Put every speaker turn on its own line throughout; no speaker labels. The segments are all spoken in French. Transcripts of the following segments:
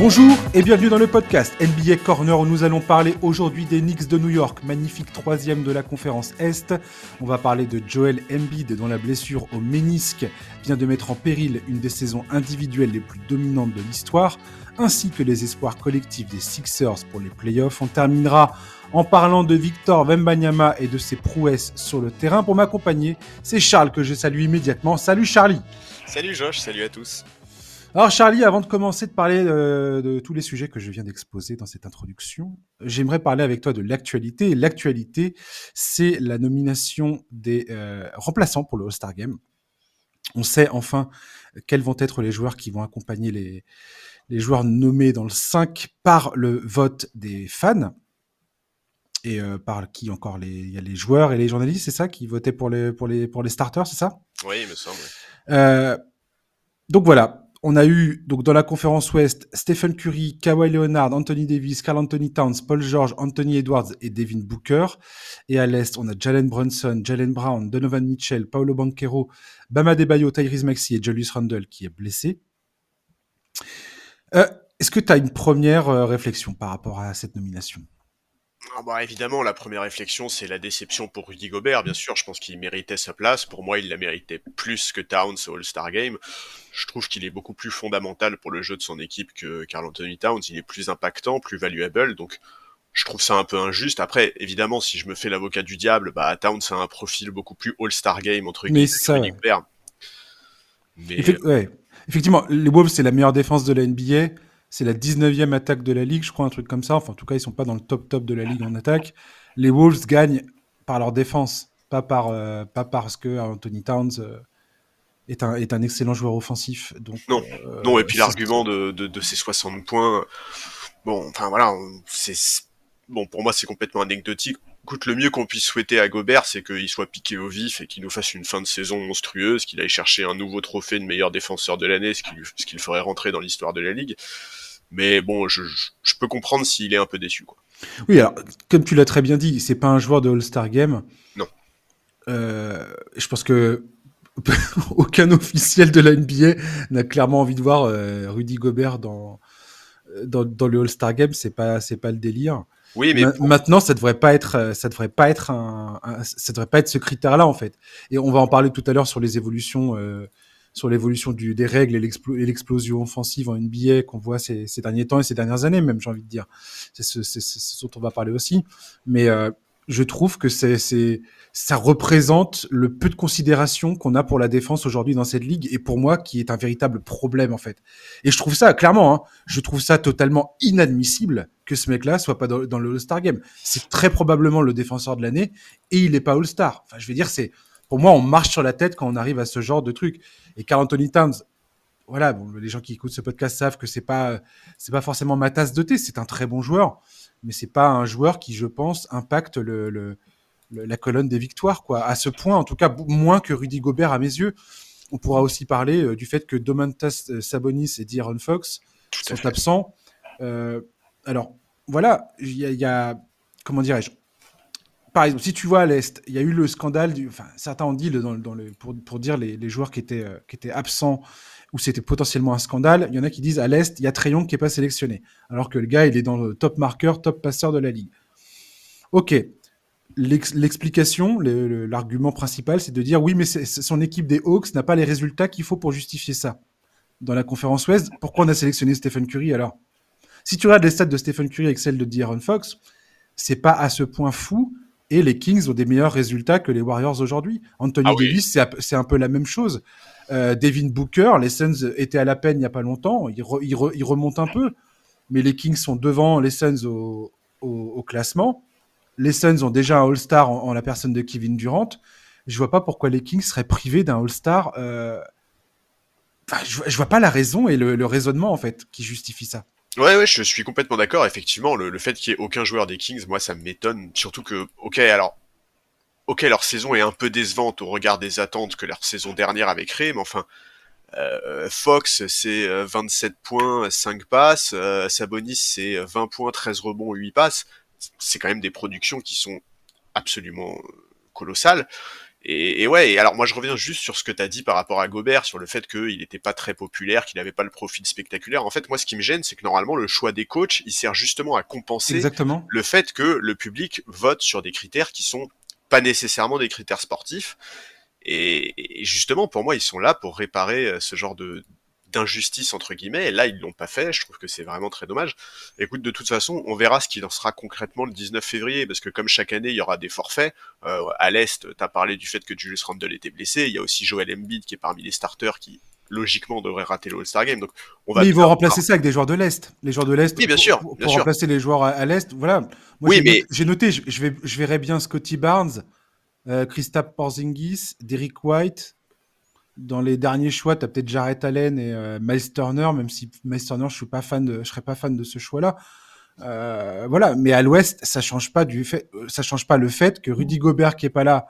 Bonjour et bienvenue dans le podcast NBA Corner où nous allons parler aujourd'hui des Knicks de New York, magnifique troisième de la conférence Est. On va parler de Joel Embiid dont la blessure au ménisque vient de mettre en péril une des saisons individuelles les plus dominantes de l'histoire, ainsi que les espoirs collectifs des Sixers pour les playoffs. On terminera en parlant de Victor Wembanyama et de ses prouesses sur le terrain. Pour m'accompagner, c'est Charles que je salue immédiatement. Salut Charlie
Salut Josh, salut à tous
alors Charlie, avant de commencer de parler euh, de tous les sujets que je viens d'exposer dans cette introduction, j'aimerais parler avec toi de l'actualité. L'actualité, c'est la nomination des euh, remplaçants pour le All-Star Game. On sait enfin quels vont être les joueurs qui vont accompagner les, les joueurs nommés dans le 5 par le vote des fans. Et euh, par qui encore les, Il y a les joueurs et les journalistes, c'est ça, qui votaient pour les, pour les, pour les starters, c'est ça?
Oui, il me semble.
donc voilà, on a eu donc dans la conférence Ouest Stephen Curry, Kawhi Leonard, Anthony Davis, Carl Anthony Towns, Paul George, Anthony Edwards et Devin Booker. Et à l'Est, on a Jalen Brunson, Jalen Brown, Donovan Mitchell, Paolo Banquero, Bama Debayo, Tyrese Maxey et Julius Randle qui est blessé. Euh, est-ce que tu as une première euh, réflexion par rapport à cette nomination?
Ah bah évidemment, la première réflexion, c'est la déception pour Rudy Gobert. Bien sûr, je pense qu'il méritait sa place. Pour moi, il la méritait plus que Towns au All-Star Game. Je trouve qu'il est beaucoup plus fondamental pour le jeu de son équipe que Carl Anthony Towns. Il est plus impactant, plus valuable. Donc, je trouve ça un peu injuste. Après, évidemment, si je me fais l'avocat du diable, bah Towns a un profil beaucoup plus All-Star Game entre guillemets que Rudy Gobert.
Mais... Effectivement, les Wolves, c'est la meilleure défense de la NBA c'est la 19e attaque de la ligue, je crois, un truc comme ça. Enfin, en tout cas, ils sont pas dans le top top de la ligue en attaque. Les Wolves gagnent par leur défense, pas, par, euh, pas parce que Anthony Towns euh, est, un, est un excellent joueur offensif. Donc,
non, euh, non et puis l'argument de, de, de, ces 60 points, bon, enfin voilà, c'est bon pour moi c'est complètement anecdotique. Écoute, le mieux qu'on puisse souhaiter à Gobert, c'est qu'il soit piqué au vif et qu'il nous fasse une fin de saison monstrueuse, qu'il aille chercher un nouveau trophée de meilleur défenseur de l'année, ce qui, ce qui le ferait rentrer dans l'histoire de la ligue. Mais bon, je, je peux comprendre s'il est un peu déçu. Quoi.
Oui, alors, comme tu l'as très bien dit, c'est pas un joueur de All-Star Game.
Non.
Euh, je pense que aucun officiel de la NBA n'a clairement envie de voir euh, Rudy Gobert dans, dans, dans le All-Star Game. C'est pas, c'est pas le délire.
Oui, mais
maintenant, ça devrait pas être, euh, ça devrait pas être un, ça devrait pas être ce critère-là en fait. Et on va en parler tout à l'heure sur les évolutions euh, sur l'évolution des règles et l'explosion offensive en NBA qu'on voit ces, derniers temps et ces dernières années même, j'ai envie de dire. C'est ce, dont on va parler aussi. Mais euh, je trouve que c'est ça représente le peu de considération qu'on a pour la défense aujourd'hui dans cette ligue et pour moi qui est un véritable problème en fait. Et je trouve ça clairement, hein, je trouve ça totalement inadmissible que ce mec-là soit pas dans, dans le All-Star Game. C'est très probablement le défenseur de l'année et il n'est pas All-Star. Enfin, je veux dire, c'est pour moi, on marche sur la tête quand on arrive à ce genre de truc. Et Carl Anthony Towns, voilà, bon, les gens qui écoutent ce podcast savent que c'est pas, c'est pas forcément ma tasse de thé. C'est un très bon joueur, mais c'est pas un joueur qui, je pense, impacte le, le, la colonne des victoires, quoi. À ce point, en tout cas, moins que Rudy Gobert à mes yeux. On pourra aussi parler euh, du fait que Domantas euh, Sabonis et D'Aaron Fox sont absents. Euh, alors, voilà, il y, y a, comment dirais-je, par exemple, si tu vois à l'Est, il y a eu le scandale, du, enfin, certains ont dit dans, dans le, pour, pour, dire les, les joueurs qui étaient, euh, qui étaient absents, où c'était potentiellement un scandale. Il y en a qui disent à l'Est, il y a Trayon qui n'est pas sélectionné, alors que le gars, il est dans le top marqueur, top passeur de la ligue. Ok, l'explication, l'argument principal, c'est de dire oui, mais son équipe des Hawks n'a pas les résultats qu'il faut pour justifier ça. Dans la conférence Ouest, pourquoi on a sélectionné Stephen Curry alors? Si tu regardes les stats de Stephen Curry avec celles de D'Aaron Fox, c'est pas à ce point fou et les Kings ont des meilleurs résultats que les Warriors aujourd'hui. Anthony ah Davis, c'est un peu la même chose. Euh, Devin Booker, les Suns étaient à la peine il n'y a pas longtemps, ils, remontent un peu, mais les Kings sont devant les Suns au, classement. Les Suns ont déjà un All-Star en, la personne de Kevin Durant. Je vois pas pourquoi les Kings seraient privés d'un All-Star. Euh... je, je, vois pas la raison et le, le raisonnement en fait qui justifie ça.
Ouais, ouais, je suis complètement d'accord. Effectivement, le, fait qu'il y ait aucun joueur des Kings, moi, ça m'étonne. Surtout que, ok, alors, ok, leur saison est un peu décevante au regard des attentes que leur saison dernière avait créées, mais enfin, euh, Fox, c'est 27 euh, points, 5 passes. Euh, Sabonis, c'est 20 points, 13 rebonds, 8 passes. C'est quand même des productions qui sont absolument colossales. Et, ouais, et alors moi je reviens juste sur ce que tu as dit par rapport à Gobert, sur le fait qu'il n'était pas très populaire, qu'il n'avait pas le profil spectaculaire. En fait, moi ce qui me gêne, c'est que normalement le choix des coachs, il sert justement à compenser
Exactement.
le fait que le public vote sur des critères qui sont pas nécessairement des critères sportifs. Et, justement, pour moi, ils sont là pour réparer euh, ce genre de, d'injustice entre guillemets. Et là ils l'ont pas fait. Je trouve que c'est vraiment très dommage. Écoute de toute façon on verra ce qu'il en sera concrètement le 19 février parce que comme chaque année il y aura des forfaits euh, à l'est t'as parlé du fait que Julius Randle était blessé. Il y a aussi Joel Embiid qui est parmi les starters qui logiquement devrait rater le All-Star Game. Donc on va
mais ils vont remplacer ça avec des joueurs de l'est. Les joueurs de l'est
oui bien sûr
pour,
bien
remplacer les joueurs à, l'est voilà.
Moi, oui mais
j'ai noté je, vais je verrais bien Scotty Barnes euh, Christophe Porzingis Derrick White. Dans les derniers choix, tu as peut-être Jarrett Allen et euh, Miles Turner, même si Miles Turner, je suis pas fan de, je serais pas fan de ce choix-là. Euh, voilà, mais à l'Ouest, ça change pas du fait, euh, ça change pas le fait que Rudy Gobert qui est pas là,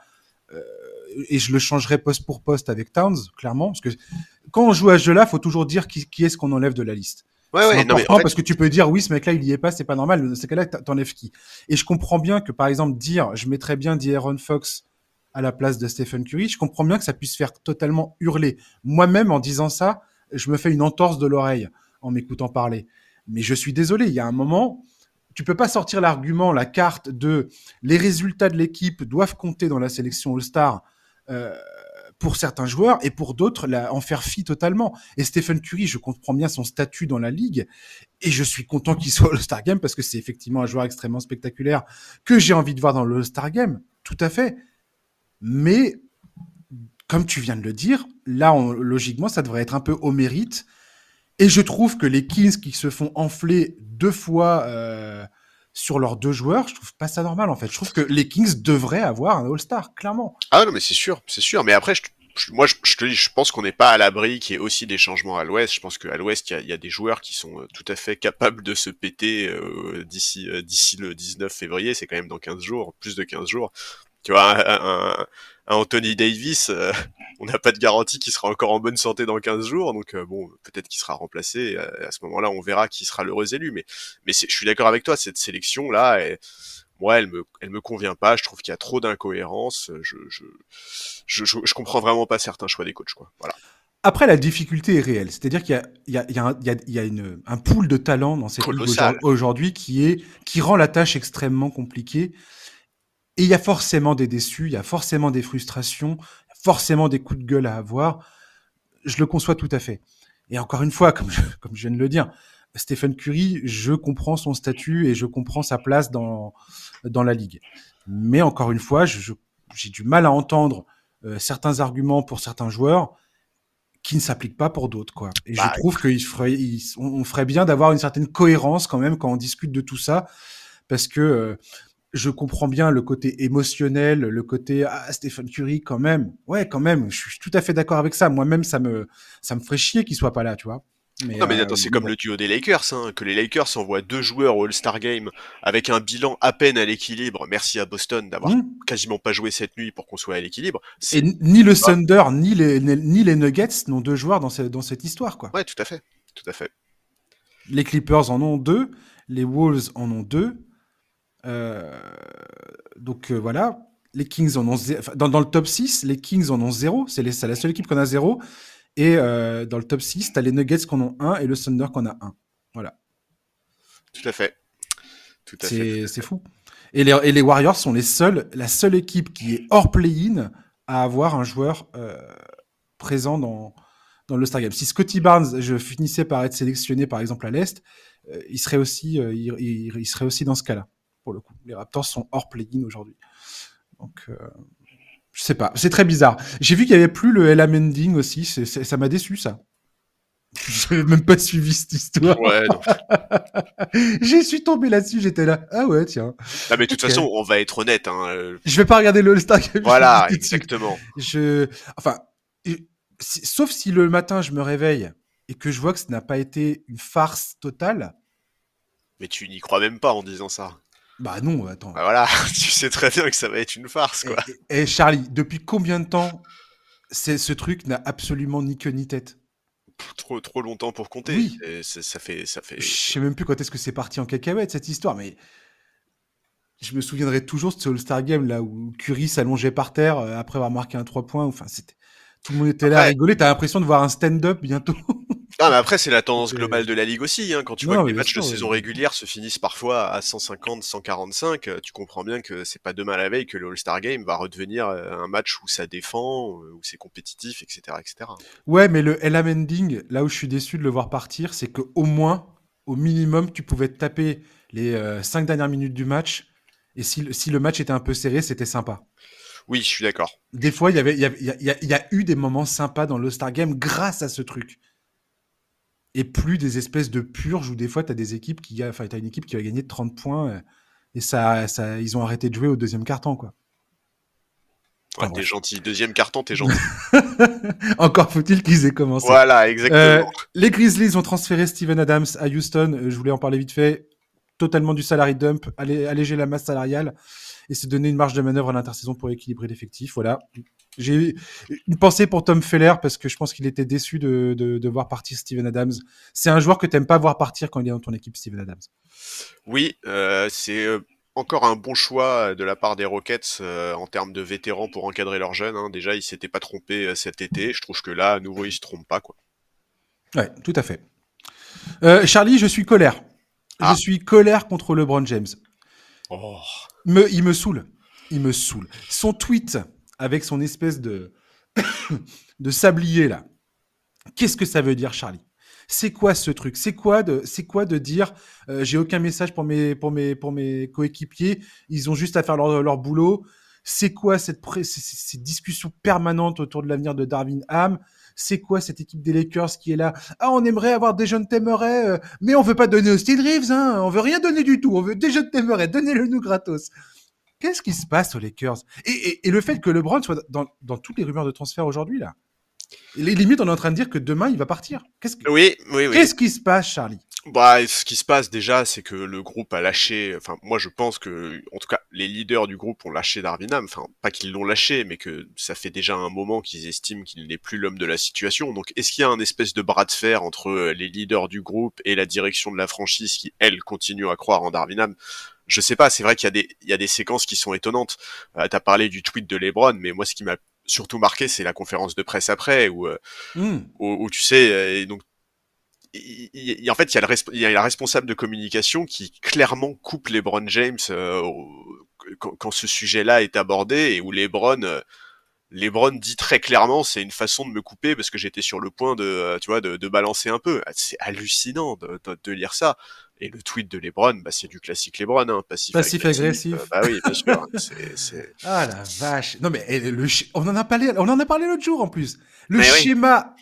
et je le changerai poste pour poste avec Towns, clairement, parce que quand on joue à ce jeu-là, faut toujours dire qui, qui est-ce qu'on enlève de la liste.
Ouais, ouais, non, mais en
fait... parce que tu peux dire oui, ce mec-là, il y est pas, c'est pas normal. Dans ces cas-là, t'enlèves qui? Et je comprends bien que, par exemple, dire, je mettrais bien D'Aaron Fox à la place de Stephen Curry, je comprends bien que ça puisse faire totalement hurler. Moi-même, en disant ça, je me fais une entorse de l'oreille en m'écoutant parler. Mais je suis désolé, il y a un moment, tu peux pas sortir l'argument, la carte de les résultats de l'équipe doivent compter dans la sélection All-Star. Euh, pour certains joueurs et pour d'autres en faire fi totalement. Et Stephen Curry, je comprends bien son statut dans la ligue et je suis content qu'il soit au All-Star Game parce que c'est effectivement un joueur extrêmement spectaculaire que j'ai envie de voir dans le All-Star Game. Tout à fait. Mais, comme tu viens de le dire, là, logiquement, ça devrait être un peu au mérite. Et je trouve que les Kings qui se font enfler deux fois euh, sur leurs deux joueurs, je trouve pas ça normal en fait. Je trouve que les Kings devraient avoir un All-Star, clairement.
Ah non, mais c'est sûr, c'est sûr. Mais après, je, moi, je, te dis, je pense qu'on n'est pas à l'abri qu'il y ait aussi des changements à l'Ouest. Je pense qu'à l'Ouest, il y, y, a des joueurs qui sont euh, tout à fait capables de se péter euh, d'ici euh, le 19 février. C'est quand même dans 15 jours, plus de 15 jours tu vois, un, Anthony Davis, euh, on n'a pas de garantie qu'il sera encore en bonne santé dans 15 jours, donc euh, bon, peut-être qu'il sera remplacé. À, ce moment-là, on verra qui sera l'heureux élu. Mais, mais je suis d'accord avec toi, cette sélection là, moi, elle me, elle me convient pas. Je trouve qu'il y a trop d'incohérences. Je je, je, je, comprends vraiment pas certains choix des coachs, quoi. Voilà.
Après, la difficulté est réelle. C'est-à-dire qu'il y a, il y a, il y a, un, il y a une, un pool de talents dans cette ligue aujourd'hui qui est, qui rend la tâche extrêmement compliquée. Et il y a forcément des déçus, il y a forcément des frustrations, forcément des coups de gueule à avoir. Je le conçois tout à fait. Et encore une fois, comme je, comme je viens de le dire, Stephen Curry, je comprends son statut et je comprends sa place dans, dans la ligue. Mais encore une fois, j'ai du mal à entendre euh, certains arguments pour certains joueurs qui ne s'appliquent pas pour d'autres. quoi. Et je bah, trouve qu'on ferait, on ferait bien d'avoir une certaine cohérence quand même quand on discute de tout ça, parce que euh, je comprends bien le côté émotionnel, le côté ah Stephen Curry quand même. Ouais, quand même, je suis tout à fait d'accord avec ça. Moi-même, ça me ça me ferait chier qu'il soit pas là, tu vois.
Mais, non mais attends, euh, c'est comme le duo des Lakers, hein, que les Lakers envoient deux joueurs au All-Star Game avec un bilan à peine à l'équilibre. Merci à Boston d'avoir hmm. quasiment pas joué cette nuit pour qu'on soit à l'équilibre.
Et ni le Thunder ni les ni les Nuggets n'ont deux joueurs dans, dans cette histoire, quoi.
Ouais, tout à fait, tout à fait.
Les Clippers en ont deux, les Wolves en ont deux, donc euh, voilà, les Kings en ont dans, dans, le top 6, les Kings en ont 0, c'est la seule équipe qu'on a 0. Et euh, dans le top 6, tu as les Nuggets qu'on a 1 et le Thunder qu'on a 1. Voilà.
Tout à fait.
Tout à fait. C'est fou. Et les, et les, Warriors sont les seuls, la seule équipe qui est hors play-in à avoir un joueur euh, présent dans, dans le Star Game. Si Scotty Barnes, je finissais par être sélectionné par exemple à l'Est, euh, il, serait aussi, il, il, serait aussi dans ce cas-là le coup. Les Raptors sont hors play-in aujourd'hui. Donc, euh, je sais pas. C'est très bizarre. J'ai vu qu'il y avait plus le Ella Mending aussi. ça m'a déçu, ça. J'ai même pas suivi cette histoire.
Ouais,
J'ai suis tombé là-dessus, j'étais là. Ah ouais, tiens.
Ah, mais de toute façon, on va être honnête. Hein.
Je vais pas regarder le All-Star
Voilà, exactement.
Je, enfin, sauf si le matin je me réveille et que je vois que ce n'a pas été une farce totale.
Mais tu n'y crois même pas en disant ça.
Bah non, attends.
Bah voilà, tu sais très bien que ça va être une farce, quoi.
Et, Charlie, depuis combien de temps ce truc n'a absolument ni queue ni tête?
Trop, trop longtemps pour compter. Oui. ça fait, ça fait.
Je sais même plus quand est-ce que c'est parti en cacahuète cette histoire, mais je me souviendrai toujours de ce All-Star Game là où Curry s'allongeait par terre euh, après avoir marqué un 3 points. Enfin, c'était tout le monde était là à rigoler. T'as l'impression de voir un stand-up bientôt.
Ah, mais après, c'est la tendance globale de la ligue aussi. Hein. Quand tu vois que les matchs de saison régulière se finissent parfois à 150, 145, euh, tu comprends bien que c'est pas demain la veille que le All-Star Game va redevenir euh, un match où ça défend, où c'est compétitif, etc., etc.
Ouais, mais le LM ending, là où je suis déçu de le voir partir, c'est qu'au moins, au minimum, tu pouvais te taper les 5 dernières minutes du match et si, le match était un peu serré, c'était sympa.
Oui, je suis d'accord.
Des fois, il y, avait, il, y a, eu des moments sympas dans le Star Game grâce à ce truc. Et plus des espèces de purges où des fois, tu as des équipes qui, enfin, as une équipe qui va gagner 30 points euh, et ça, ça, ils ont arrêté de jouer au deuxième carton, quoi.
Ouais, t'es gentil. Deuxième carton, t'es gentil.
Encore faut-il qu'ils aient commencé.
Voilà, exactement. Euh,
les Grizzlies ont transféré Steven Adams à Houston. Euh, je voulais en parler vite fait totalement du salary dump, alléger la masse salariale et se donner une marge de manœuvre à l'intersaison pour équilibrer l'effectif. Voilà. J'ai une pensée pour Tom Feller parce que je pense qu'il était déçu de, de, voir partir Steven Adams. C'est un joueur que t'aimes pas voir partir quand il est dans ton équipe, Steven Adams.
Oui, euh, c'est euh, encore un bon choix de la part des Rockets euh, en termes de vétérans pour encadrer leurs jeunes. Hein. Déjà, ils s'étaient pas trompés cet été. Je trouve que là, à nouveau, ils se trompent pas. Quoi.
Ouais, tout à fait. Charlie, je suis colère. Je ah. suis colère contre LeBron James. Oh. Il me saoule. Il me. Son tweet avec son espèce de, sablier là. Qu'est-ce que ça veut dire, Charlie? C'est quoi ce truc? C'est quoi de, c'est quoi de dire euh, j'ai aucun message pour mes, coéquipiers. Ils ont juste à faire leur, boulot? C'est quoi cette, cette discussion permanente autour de l'avenir de Darwin Ham? C'est quoi cette équipe des Lakers qui est là? Ah, on aimerait avoir des jeunes Temeray, euh, mais on veut pas donner au Steve Reeves, hein. On veut rien donner du tout. On veut des jeunes Temeray. Donnez-le nous gratos. Qu'est-ce qui se passe aux Lakers? Et, le fait que LeBron soit dans, dans toutes les rumeurs de transfert aujourd'hui là. Les limites, on est en train de dire que demain il va partir. Qu'est-ce
oui, oui, oui.
Qu'est-ce qui se passe, Charlie?
Bah, ce qui se passe déjà, c'est que le groupe a lâché. Enfin, moi, je pense que, en tout cas, les leaders du groupe ont lâché Darwinham. Enfin, pas qu'ils l'ont lâché, mais que ça fait déjà un moment qu'ils estiment qu'il n'est plus l'homme de la situation. Donc, est-ce qu'il y a un espèce de bras de fer entre euh, les leaders du groupe et la direction de la franchise qui, elle, continue à croire en Darwinham Je sais pas. C'est vrai qu'il y a des, il y a des séquences qui sont étonnantes. Euh, T'as parlé du tweet de LeBron, mais moi, ce qui m'a surtout marqué, c'est la conférence de presse après, où, euh, hmm. où, où, tu sais, euh, donc il, en fait, il y, a le, il y, a la responsable de communication qui clairement coupe LeBron James euh, quand, quand, ce sujet-là est abordé et où LeBron, euh, LeBron dit très clairement, c'est une façon de me couper parce que j'étais sur le point de, euh, tu vois, de, de balancer un peu. C'est hallucinant de, de, de, lire ça. Et le tweet de LeBron, bah, c'est du classique LeBron, hein,
passif, passif agressif.
bah oui, bien sûr.
Ah la vache. Non mais eh, le, on en a parlé, on en a parlé l'autre jour en plus. Le schéma.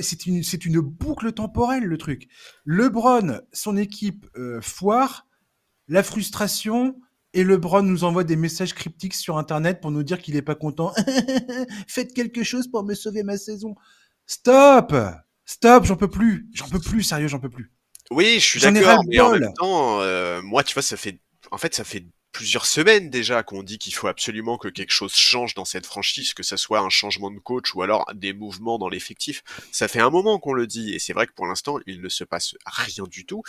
C'est une, c'est une boucle temporelle le truc. LeBron, son équipe euh, foire, la frustration, et LeBron nous envoie des messages cryptiques sur Internet pour nous dire qu'il est pas content. Faites quelque chose pour me sauver ma saison. Stop, stop, j'en peux plus, j'en peux plus, sérieux, j'en peux plus.
Oui, je suis d'accord, mais en même temps, euh, moi, tu vois, ça fait, en fait, ça fait plusieurs semaines déjà qu'on dit qu'il faut absolument que quelque chose change dans cette franchise, que ce soit un changement de coach ou alors des mouvements dans l'effectif. Ça fait un moment qu'on le dit et c'est vrai que pour l'instant il ne se passe rien du tout.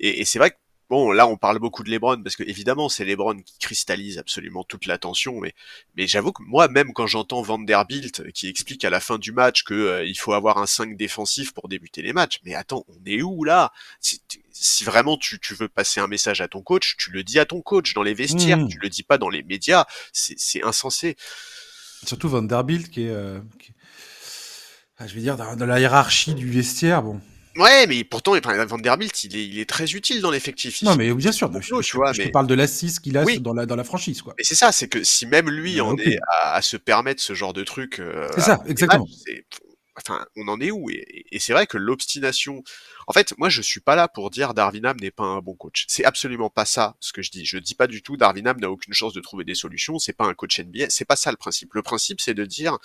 Et, et c'est vrai que Bon, là, on parle beaucoup de LeBron parce que évidemment, c'est LeBron qui cristallise absolument toute l'attention. Mais, mais j'avoue que moi, même quand j'entends Vanderbilt qui explique à la fin du match que euh, il faut avoir un 5 défensif pour débuter les matchs, mais attends, on est où là? Si, si, vraiment tu, tu, veux passer un message à ton coach, tu le dis à ton coach dans les vestiaires, mmh. tu le dis pas dans les médias. C'est insensé.
Surtout Vanderbilt qui est, euh, qui... je vais dire, dans la hiérarchie du vestiaire, bon.
Ouais, mais pourtant, Vanderbilt, il est, il est très utile dans l'effectif.
Non, mais bien sûr, je, tu vois, je mais... parle de l'assise qu'il a dans, la, dans la franchise, quoi.
Mais c'est ça, c'est que si même lui en est à, se permettre ce genre de truc,
euh, c'est ça, exactement.
enfin, on en est où Et, et c'est vrai que l'obstination. En fait, moi, je suis pas là pour dire Darwinham n'est pas un bon coach. C'est absolument pas ça ce que je dis. Je dis pas du tout Darwinham n'a aucune chance de trouver des solutions. C'est pas un coach NBA. C'est pas ça le principe. Le principe, c'est de dire,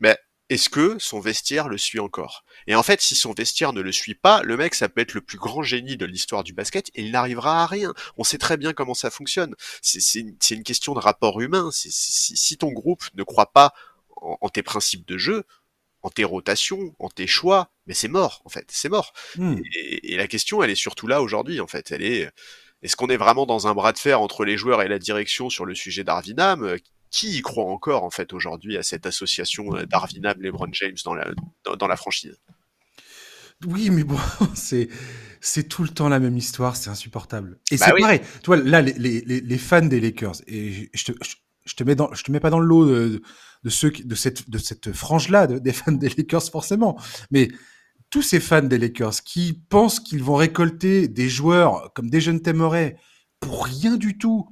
mais est-ce que son vestiaire le suit encore? Et en fait, si son vestiaire ne le suit pas, le mec, ça peut être le plus grand génie de l'histoire du basket et il n'arrivera à rien. On sait très bien comment ça fonctionne. C'est une, question de rapport humain. si ton groupe ne croit pas en, tes principes de jeu, en tes rotations, en tes choix, mais c'est mort, en fait, c'est mort. Hmm. Et, et, la question, elle est surtout là aujourd'hui, en fait. Elle est, Est-ce qu'on est vraiment dans un bras de fer entre les joueurs et la direction sur le sujet d'Arvinam? Qui y croit encore en fait aujourd'hui à cette association d'Arvinam LeBron James dans la, dans la franchise?
Oui, mais bon, c'est c'est tout le temps la même histoire, c'est insupportable. Et bah c'est pareil. Tu vois, là, les, les, les, fans des Lakers, et je te, je, te mets dans, je te mets pas dans le lot de, de ceux de cette de cette frange-là, des fans des Lakers forcément, mais tous ces fans des Lakers qui pensent qu'ils vont récolter des joueurs comme des jeunes Temeray pour rien du tout.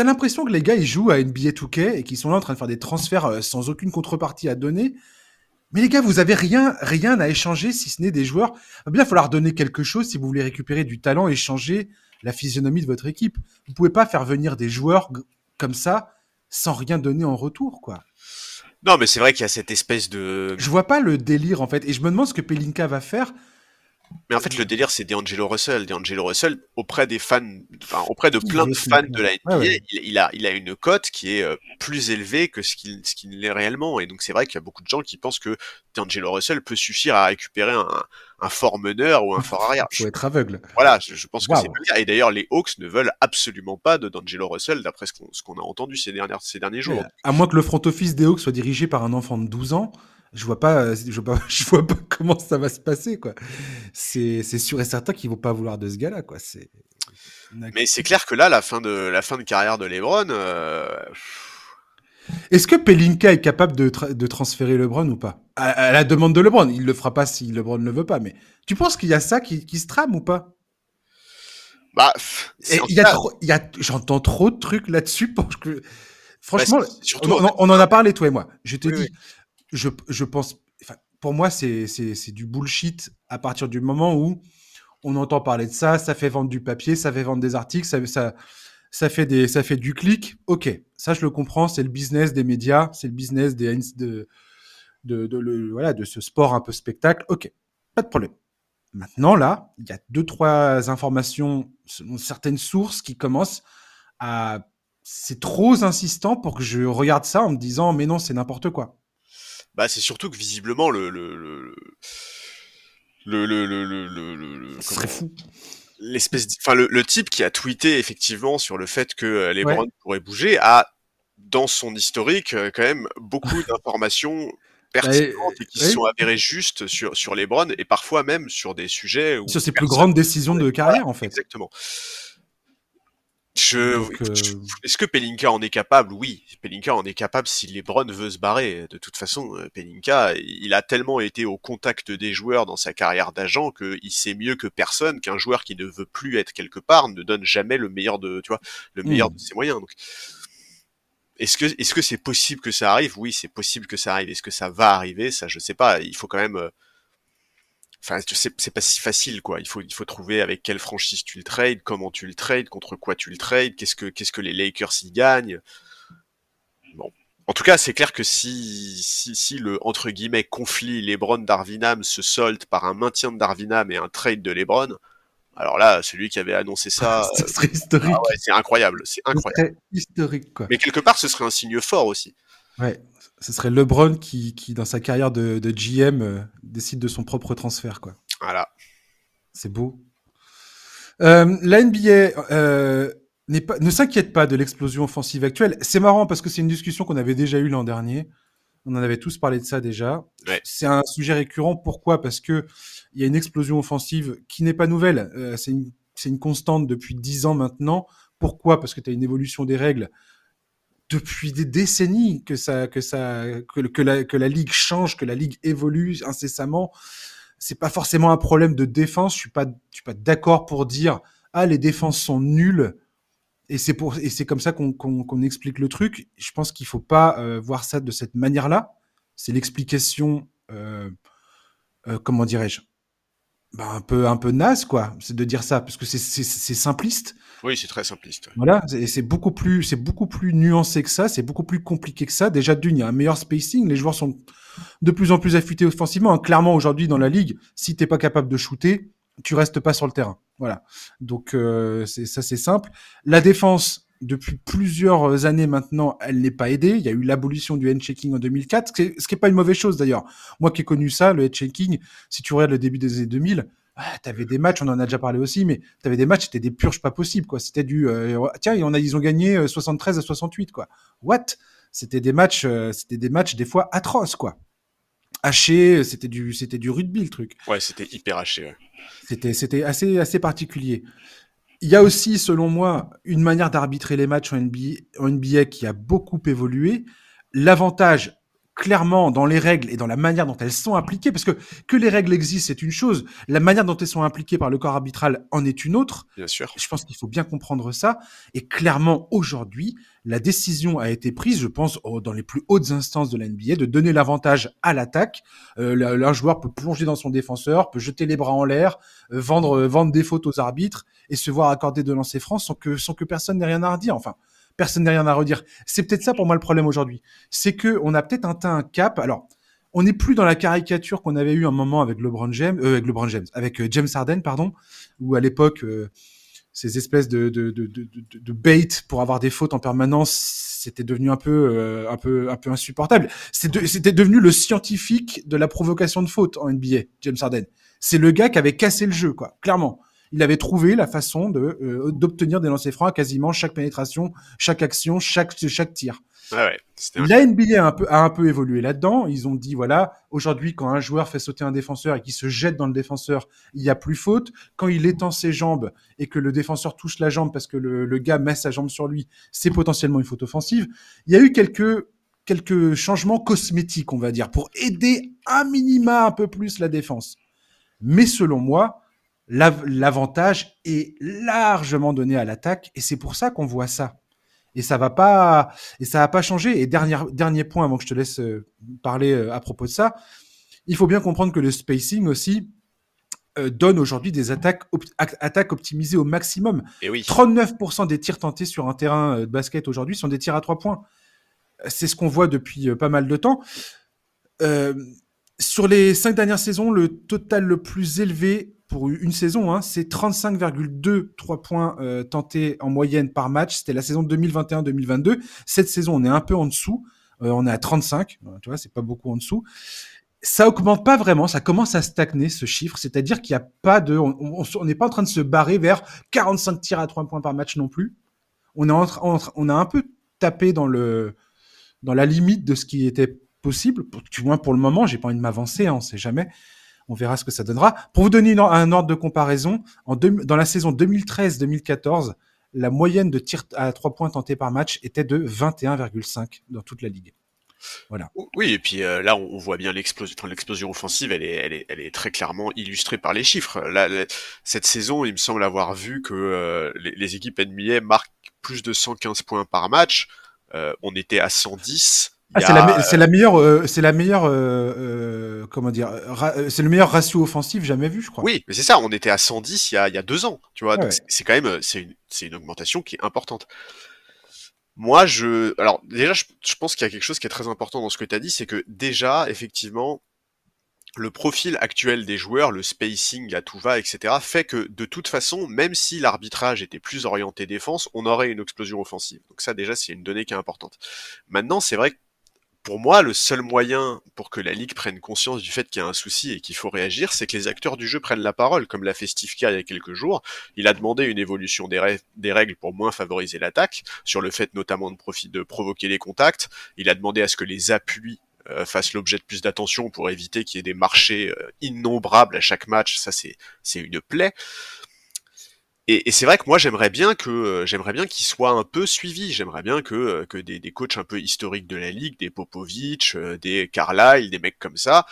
T'as l'impression que les gars ils jouent à NBA 2K et qu'ils sont là en train de faire des transferts euh, sans aucune contrepartie à donner mais les gars, vous avez rien, rien à échanger si ce n'est des joueurs. Il va bien falloir donner quelque chose si vous voulez récupérer du talent et changer la physionomie de votre équipe. Vous pouvez pas faire venir des joueurs comme ça sans rien donner en retour, quoi.
Non, mais c'est vrai qu'il y a cette espèce de.
Je vois pas le délire en fait, et je me demande ce que Pelinka va faire
mais en fait, le délire, c'est D'Angelo Russell. D'Angelo Russell, auprès des fans, enfin, auprès de plein de fans de la NBA, Il, a, il a une cote qui est euh, plus élevée que ce qu'il, ce qu'il est réellement. Et donc, c'est vrai qu'il y a beaucoup de gens qui pensent que D'Angelo Russell peut suffire à récupérer un, un fort meneur ou un fort arrière.
Faut être aveugle.
Voilà, je, pense que c'est pas le cas. Et d'ailleurs, les Hawks ne veulent absolument pas de D'Angelo Russell, d'après ce qu'on, ce qu'on a entendu ces, dernières, ces derniers jours.
À moins que le front office des Hawks soit dirigé par un enfant de 12 ans je vois pas, euh, je vois pas, je vois pas comment ça va se passer, quoi. C'est, sûr et certain qu'ils vont pas vouloir de ce gars-là, quoi. C'est.
Mais c'est clair que là, la fin de la fin de carrière de LeBron. Euh...
Est-ce que Pelinka est capable de, de transférer LeBron ou pas? À, la demande de LeBron, il le fera pas si LeBron ne le veut pas. Mais tu penses qu'il y a ça qui, qui se trame ou pas?
Bah,
il y a, trop, il y a, j'entends trop de trucs là-dessus que. Franchement, bah, on, en a parlé toi et moi. Je te dis, je, je pense, pour moi, c'est du bullshit à partir du moment où on entend parler de ça, ça fait vendre du papier, ça fait vendre des articles, ça, ça, ça, fait, des, ça fait du clic. Ok, ça je le comprends, c'est le business des médias, c'est le business des, de, de, de, voilà, de ce sport un peu spectacle. Ok, pas de problème. Maintenant, là, il y a deux, trois informations selon certaines sources qui commencent à. C'est trop insistant pour que je regarde ça en me disant, mais non, c'est n'importe quoi.
Bah, c'est surtout que visiblement le le le le le le le, le,
serait fou.
L'espèce, enfin le, le, type qui a tweeté effectivement sur le fait que euh, les ouais. pourraient bouger a dans son historique euh, quand même beaucoup d'informations pertinentes et qui sont avérées justes sur sur les et parfois même sur des sujets où
sur ses plus grandes décisions de carrière en fait.
Exactement. Je, euh, Est-ce que Pelinka en est capable? Oui, Pelinka en est capable si LeBron veut se barrer. De toute façon, euh, Pelinka, il a tellement été au contact des joueurs dans sa carrière d'agent qu'il sait mieux que personne qu'un joueur qui ne veut plus être quelque part ne donne jamais le meilleur de, tu vois, le meilleur hmm. de ses moyens. Donc, est-ce que est-ce que c'est possible que ça arrive? Oui, c'est possible que ça arrive. Est-ce que ça va arriver? Ça, je sais pas. Il faut quand même euh, enfin c'est pas si facile quoi il faut il faut trouver avec quelle franchise tu le trades comment tu le trades contre quoi tu le trades qu'est-ce que qu'est-ce que les Lakers y gagnent bon en tout cas c'est clair que si, si si le entre guillemets conflit LeBron Darvinam se solde par un maintien de Darvinam et un trade de LeBron alors là, celui qui avait annoncé ça,
ce serait historique. Ah
ouais, c'est incroyable, c'est incroyable.
historique quoi.
Mais quelque part, ce serait un signe fort aussi.
Ouais, ce serait LeBron qui, qui dans sa carrière de, de GM, euh, décide de son propre transfert, quoi.
Voilà.
C'est beau. Euh, la NBA euh, pas, ne s'inquiète pas de l'explosion offensive actuelle. C'est marrant parce que c'est une discussion qu'on avait déjà eue l'an dernier. On en avait tous parlé de ça déjà.
Ouais.
C'est un sujet récurrent. Pourquoi? Parce que il y a une explosion offensive qui n'est pas nouvelle. C'est une, une constante depuis dix ans maintenant. Pourquoi? Parce que tu as une évolution des règles depuis des décennies que ça, que ça, que, la, que la ligue change, que la ligue évolue incessamment. C'est pas forcément un problème de défense. Je suis pas, je suis pas d'accord pour dire ah les défenses sont nulles et c'est pour et c'est comme ça qu'on qu'on explique le truc. Je pense qu'il faut pas euh, voir ça de cette manière-là. C'est l'explication, euh, euh, comment dirais-je, bah, un peu un peu naze quoi c'est de dire ça parce que c'est c'est simpliste.
Oui c'est très simpliste
voilà et c'est beaucoup plus c'est beaucoup plus nuancé que ça c'est beaucoup plus compliqué que ça. Déjà d'une il y a un meilleur spacing les joueurs sont de plus en plus affûtés offensivement hein. clairement aujourd'hui dans la ligue si t'es pas capable de shooter tu restes pas sur le terrain. Voilà. Donc euh, c'est ça c'est simple. La défense depuis plusieurs années maintenant, elle n'est pas aidée. Il y a eu l'abolition du hand-checking en 2004, ce qui n'est pas une mauvaise chose d'ailleurs. Moi qui ai connu ça, le hand-checking, si tu regardes le début des années 2000, t'avais des matchs, on en a déjà parlé aussi, mais t'avais des matchs, c'était des purges pas possibles, quoi. C'était du, euh, tiens, on a, ils ont gagné 73 à 68, quoi. What? C'était des matchs, c'était des matchs des fois atroces, quoi. Haché, c'était du, c'était du rugby, le truc.
Ouais, c'était hyper haché, ouais.
C'était, c'était assez, assez particulier. Il y a aussi, selon moi, une manière d'arbitrer les matchs en NBA, qui a beaucoup évolué. L'avantage, clairement, dans les règles et dans la manière dont elles sont appliquées, parce que que les règles existent, c'est une chose. La manière dont elles sont appliquées par le corps arbitral en est une autre.
Bien sûr.
Je pense qu'il faut bien comprendre ça. Et clairement, aujourd'hui, la décision a été prise, je pense, dans les plus hautes instances de la NBA, de donner l'avantage à l'attaque. Euh, un joueur peut plonger dans son défenseur, peut jeter les bras en l'air, euh, vendre, euh, vendre des fautes aux arbitres et se voir accorder de lancers francs sans que, sans que personne n'ait rien à redire. Enfin, personne n'a rien à redire. C'est peut-être ça pour moi le problème aujourd'hui. C'est que on a peut-être atteint un cap. Alors, on n'est plus dans la caricature qu'on avait eu un moment avec LeBron James, euh, avec James, avec euh, James Harden, pardon, où à l'époque, euh, ces espèces de bait pour avoir des fautes en permanence, c'était devenu un peu, un peu, un peu insupportable. C'était devenu le scientifique de la provocation de fautes en NBA, James Harden. C'est le gars qui avait cassé le jeu, quoi, clairement il avait trouvé la façon de euh, d'obtenir des lancers francs à quasiment chaque pénétration, chaque action, chaque chaque tir.
Ah ouais,
la NBA a un peu, a un peu évolué là-dedans. Ils ont dit voilà, aujourd'hui, quand un joueur fait sauter un défenseur et qu'il se jette dans le défenseur, il n'y a plus faute. Quand il étend ses jambes et que le défenseur touche la jambe parce que le, le gars met sa jambe sur lui, c'est potentiellement une faute offensive. Il y a eu quelques quelques changements cosmétiques, on va dire, pour aider un minima un peu plus la défense. Mais selon moi, l'avantage est largement donné à l'attaque et c'est pour ça qu'on voit ça. Et ça va pas et ça va pas changer. Et dernier dernier point avant que je te laisse euh, parler euh, à propos de ça, il faut bien comprendre que le spacing aussi euh, donne aujourd'hui des attaques attaques optimisées au maximum.
Et oui.
39% des tirs tentés sur un terrain de basket aujourd'hui sont des tirs à trois points. C'est ce qu'on voit depuis pas mal de temps. sur les cinq dernières saisons, le total le plus élevé pour une saison, hein, c'est 35,2 3 points euh, tentés en moyenne par match. C'était la saison 2021-2022. Cette saison, on est un peu en dessous. Euh, on est à 35. Euh, tu vois, c'est pas beaucoup en dessous. Ça augmente pas vraiment. Ça commence à stagner ce chiffre. C'est-à-dire qu'il n'y a pas de, on n'est pas en train de se barrer vers 45 tirs à 3 points par match non plus. On est en, on a un peu tapé dans le, dans la limite de ce qui était possible. Du moins pour le moment, j'ai pas envie de m'avancer, hein, on sait jamais. On verra ce que ça donnera. Pour vous donner un ordre de comparaison, dans la saison 2013-2014, la moyenne de tirs à trois points tentés par match était de 21,5 dans toute la ligue. Voilà.
Oui, et puis euh, là, on voit bien l'explosion, offensive, elle est, très clairement illustrée par les chiffres. Cette saison, il me semble avoir vu que euh, les, les, équipes NBA marquent plus de 115 points par match. Euh, on était à 110
ah, c'est la, c'est la meilleure, euh, c'est la meilleure, euh, euh comment dire, c'est le meilleur ratio offensif jamais vu, je crois.
Oui, mais c'est ça. On était à 110 il y a, il y a deux ans, tu vois. donc c'est quand même, c'est une, c'est une augmentation qui est importante. Moi, je, alors déjà, je, je pense qu'il y a quelque chose qui est très important dans ce que tu as dit, c'est que déjà, effectivement, le profil actuel des joueurs, le spacing à tout va, etc., fait que de toute façon, même si l'arbitrage était plus orienté défense, on aurait une explosion offensive. Donc ça déjà, c'est une donnée qui est importante. Maintenant, c'est vrai que pour moi, le seul moyen pour que la Ligue prenne conscience du fait qu'il y a un souci et qu'il faut réagir, c'est que les acteurs du jeu prennent la parole, comme l'a fait Steve Kerr il y a quelques jours. Il a demandé une évolution des, règles pour moins favoriser l'attaque, sur le fait notamment de, provoquer les contacts. Il a demandé à ce que les appuis euh, fassent l'objet de plus d'attention pour éviter qu'il y ait des marchés euh, innombrables à chaque match. Ça, c'est une plaie. Et, et c'est vrai que moi j'aimerais bien que euh, j'aimerais bien qu'il soit un peu suivi. J'aimerais bien que euh, que des, des, coachs un peu historiques de la ligue, des Popovich, euh, des Carlisle, des mecs comme ça,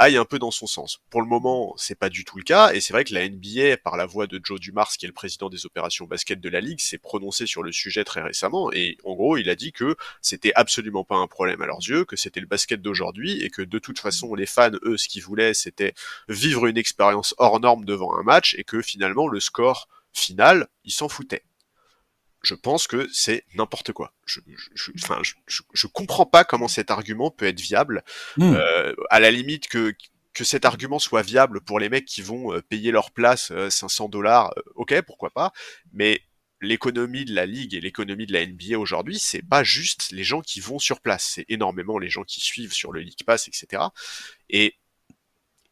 aillent un peu dans son sens. Pour le moment, c'est pas du tout le cas, et c'est vrai que la NBA, par la voix de Joe Dumars, qui est le président des opérations basket de la ligue, s'est prononcé sur le sujet très récemment, et en gros, il a dit que c'était absolument pas un problème à leurs yeux, que c'était le basket d'aujourd'hui, et que de toute façon, les fans, eux, ce qu'ils voulaient, c'était vivre une expérience hors norme devant un match, et que finalement, le score final, il s'en foutait. Je pense que c'est n'importe quoi. Je, je, enfin, je, je, comprends pas comment cet argument peut être viable. Hmm. Euh, à la limite que que cet argument soit viable pour les mecs qui vont euh, payer leur place 500 euh, dollars, ok, pourquoi pas. Mais l'économie de la ligue et l'économie de la NBA aujourd'hui, c'est pas juste les gens qui vont sur place, c'est énormément les gens qui suivent sur le League Pass, etc. Et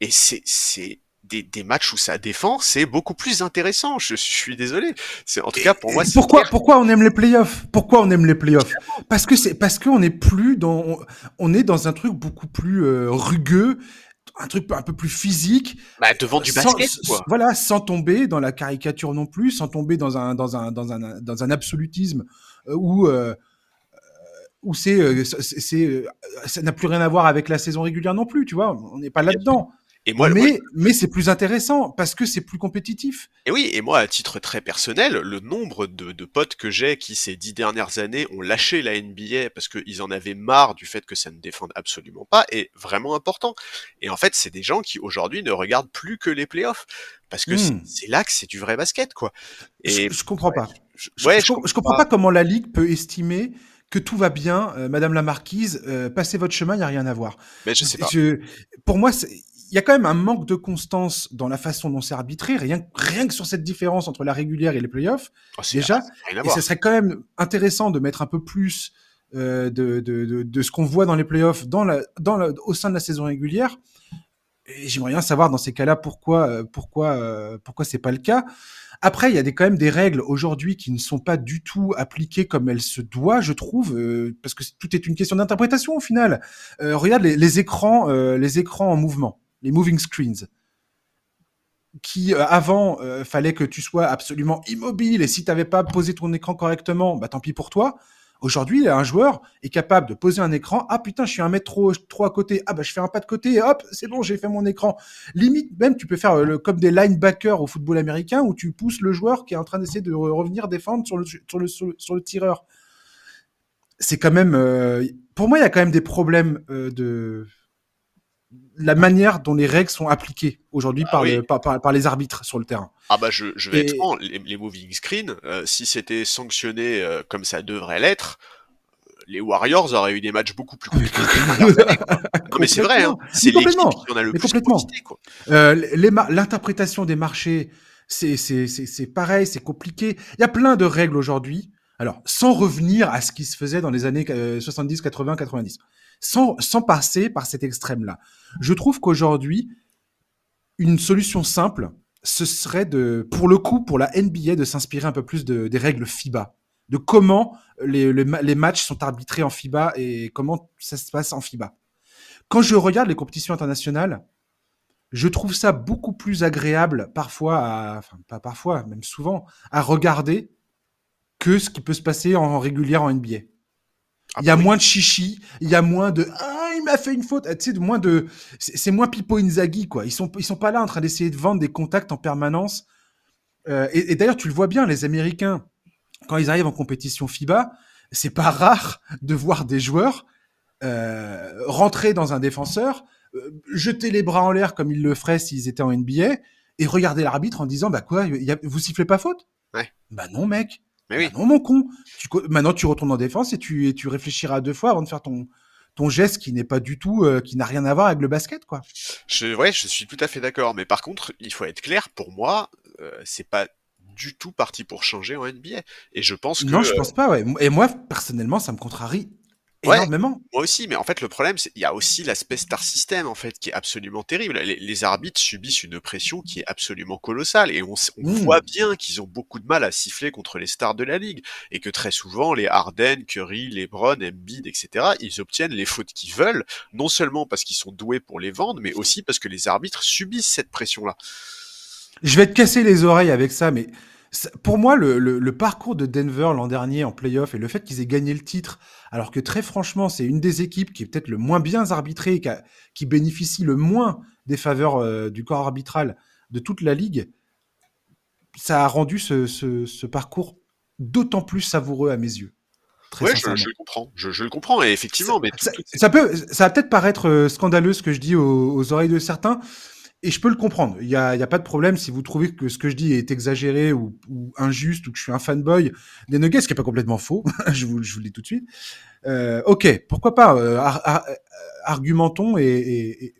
et c'est c'est des, des, matchs où ça défend, c'est beaucoup plus intéressant. Je suis désolé. C'est en tout cas pour moi.
Pourquoi pourquoi on aime les playoffs? Pourquoi on aime les playoffs? Parce que c'est parce qu'on est plus dans on est dans un truc beaucoup plus euh, rugueux, un truc un peu plus physique.
Bah, devant du basket, quoi.
Voilà, sans tomber dans la caricature non plus, sans tomber dans un dans un dans un dans un absolutisme euh, où euh, où c'est c'est ça n'a plus rien à voir avec la saison régulière non plus, tu vois. On n'est pas là-dedans. Et moi, mais, mais c'est plus intéressant parce que c'est plus compétitif.
Et oui, et moi, à titre très personnel, le nombre de, de potes que j'ai qui ces dix dernières années ont lâché la NBA parce qu'ils en avaient marre du fait que ça ne défende absolument pas est vraiment important. Et en fait, c'est des gens qui aujourd'hui ne regardent plus que les playoffs parce que hmm. c'est là que c'est du vrai basket, quoi.
Et je, comprends pas. Je, ouais, je, comprends pas. comment la ligue peut estimer que tout va bien, euh, Madame la Marquise, euh, passez votre chemin, il y a rien à voir.
Mais je sais pas.
pour moi, il y a quand même un manque de constance dans la façon dont c'est arbitré, rien, rien que sur cette différence entre la régulière et les playoffs, oh, déjà. Et ce serait quand même intéressant de mettre un peu plus euh, de, de, de, de, ce qu'on voit dans les playoffs dans la, dans la, au sein de la saison régulière. Et j'aimerais bien savoir dans ces cas-là pourquoi, euh, pourquoi, euh, pourquoi c'est pas le cas. Après, il y a des, quand même des règles aujourd'hui qui ne sont pas du tout appliquées comme elles se doivent, je trouve, euh, parce que tout est une question d'interprétation au final. Regarde les, les écrans, les écrans en mouvement les moving screens qui euh, avant euh, fallait que tu sois absolument immobile et si tu n'avais pas posé ton écran correctement, bah tant pis pour toi. Aujourd'hui, un joueur est capable de poser un écran. Ah putain, je suis un mètre trop, à côté. Ah bah je fais un pas de côté et hop, c'est bon, j'ai fait mon écran. Limite, même tu peux faire euh, comme des linebackers au football américain où tu pousses le joueur qui est en train d'essayer de revenir défendre sur le, sur le, sur le, tireur. C'est quand même, pour moi, il y a quand même des problèmes de la manière dont les règles sont appliquées aujourd'hui ah par, par, par, les arbitres sur le terrain.
Ah bah je, je vais être franc, les, moving screens, euh, si c'était sanctionné euh, comme ça devrait l'être, les Warriors auraient eu des matchs beaucoup plus compliqués. non mais c'est vrai, hein, c'est l'équipe qui en a le plus
euh, L'interprétation des marchés, c'est pareil, c'est compliqué. Il y a plein de règles aujourd'hui. Alors, sans revenir à ce qui se faisait dans les années 70, 80, 90 sans, passer par cet extrême-là. Je trouve qu'aujourd'hui, une solution simple, ce serait de, pour le coup, pour la NBA, de s'inspirer un peu plus de, des règles FIBA, de comment les, les, matchs sont arbitrés en FIBA et comment ça se passe en FIBA. Quand je regarde les compétitions internationales, je trouve ça beaucoup plus agréable parfois, enfin pas parfois, même souvent, à regarder que ce qui peut se passer en régulière en NBA. Ah il y a bah moins de chichi, il y a moins de ah il m'a fait une faute, tu sais, moins de c'est moins Pipo Inzaghi quoi. Ils sont ils sont pas là en train d'essayer de vendre des contacts en permanence. Euh, et, d'ailleurs tu le vois bien, les Américains quand ils arrivent en compétition FIBA, c'est pas rare de voir des joueurs euh, rentrer dans un défenseur, euh, jeter les bras en l'air comme ils le feraient s'ils étaient en NBA et regarder l'arbitre en disant bah quoi, y a, vous sifflez pas faute?
Ouais.
Bah non mec.
Mais oui.
Non, mon con. Tu, maintenant, tu retournes en défense et tu, et tu réfléchiras deux fois avant de faire ton, ton geste qui n'est pas du tout, euh, qui n'a rien à voir avec le basket, quoi.
Je, ouais, je suis tout à fait d'accord. Mais par contre, il faut être clair. Pour moi, euh, c'est pas du tout parti pour changer en NBA. Et je pense que.
Non, je pense pas, ouais. Et moi, personnellement, ça me contrarie énormément.
moi aussi, mais en fait, le problème, c'est il y a aussi l'aspect star system, en fait, qui est absolument terrible. Les, arbitres subissent une pression qui est absolument colossale, et on, on mmh. voit bien qu'ils ont beaucoup de mal à siffler contre les stars de la ligue, et que très souvent, les Harden, Curry, LeBron, Embiid, etc., ils obtiennent les fautes qu'ils veulent, non seulement parce qu'ils sont doués pour les vendre, mais aussi parce que les arbitres subissent cette pression-là.
Je vais te casser les oreilles avec ça, mais pour moi, le, parcours de Denver l'an dernier en playoff et le fait qu'ils aient gagné le titre, alors que très franchement, c'est une des équipes qui est peut-être le moins bien arbitrée, et qui, bénéficie le moins des faveurs euh, du corps arbitral de toute la ligue, ça a rendu ce, parcours d'autant plus savoureux à mes yeux.
Oui, je, le comprends. Je, le comprends, et effectivement.
Ça, mais ça, peut, ça va peut-être paraître euh, scandaleux ce que je dis aux oreilles de certains, et je peux le comprendre. Il n'y a, y a, pas de problème si vous trouvez que ce que je dis est exagéré ou, injuste ou que je suis un fanboy des Nuggets, ce qui n'est pas complètement faux. je, vous, le dis tout de suite. Euh, ok, pourquoi pas euh, argumentons et,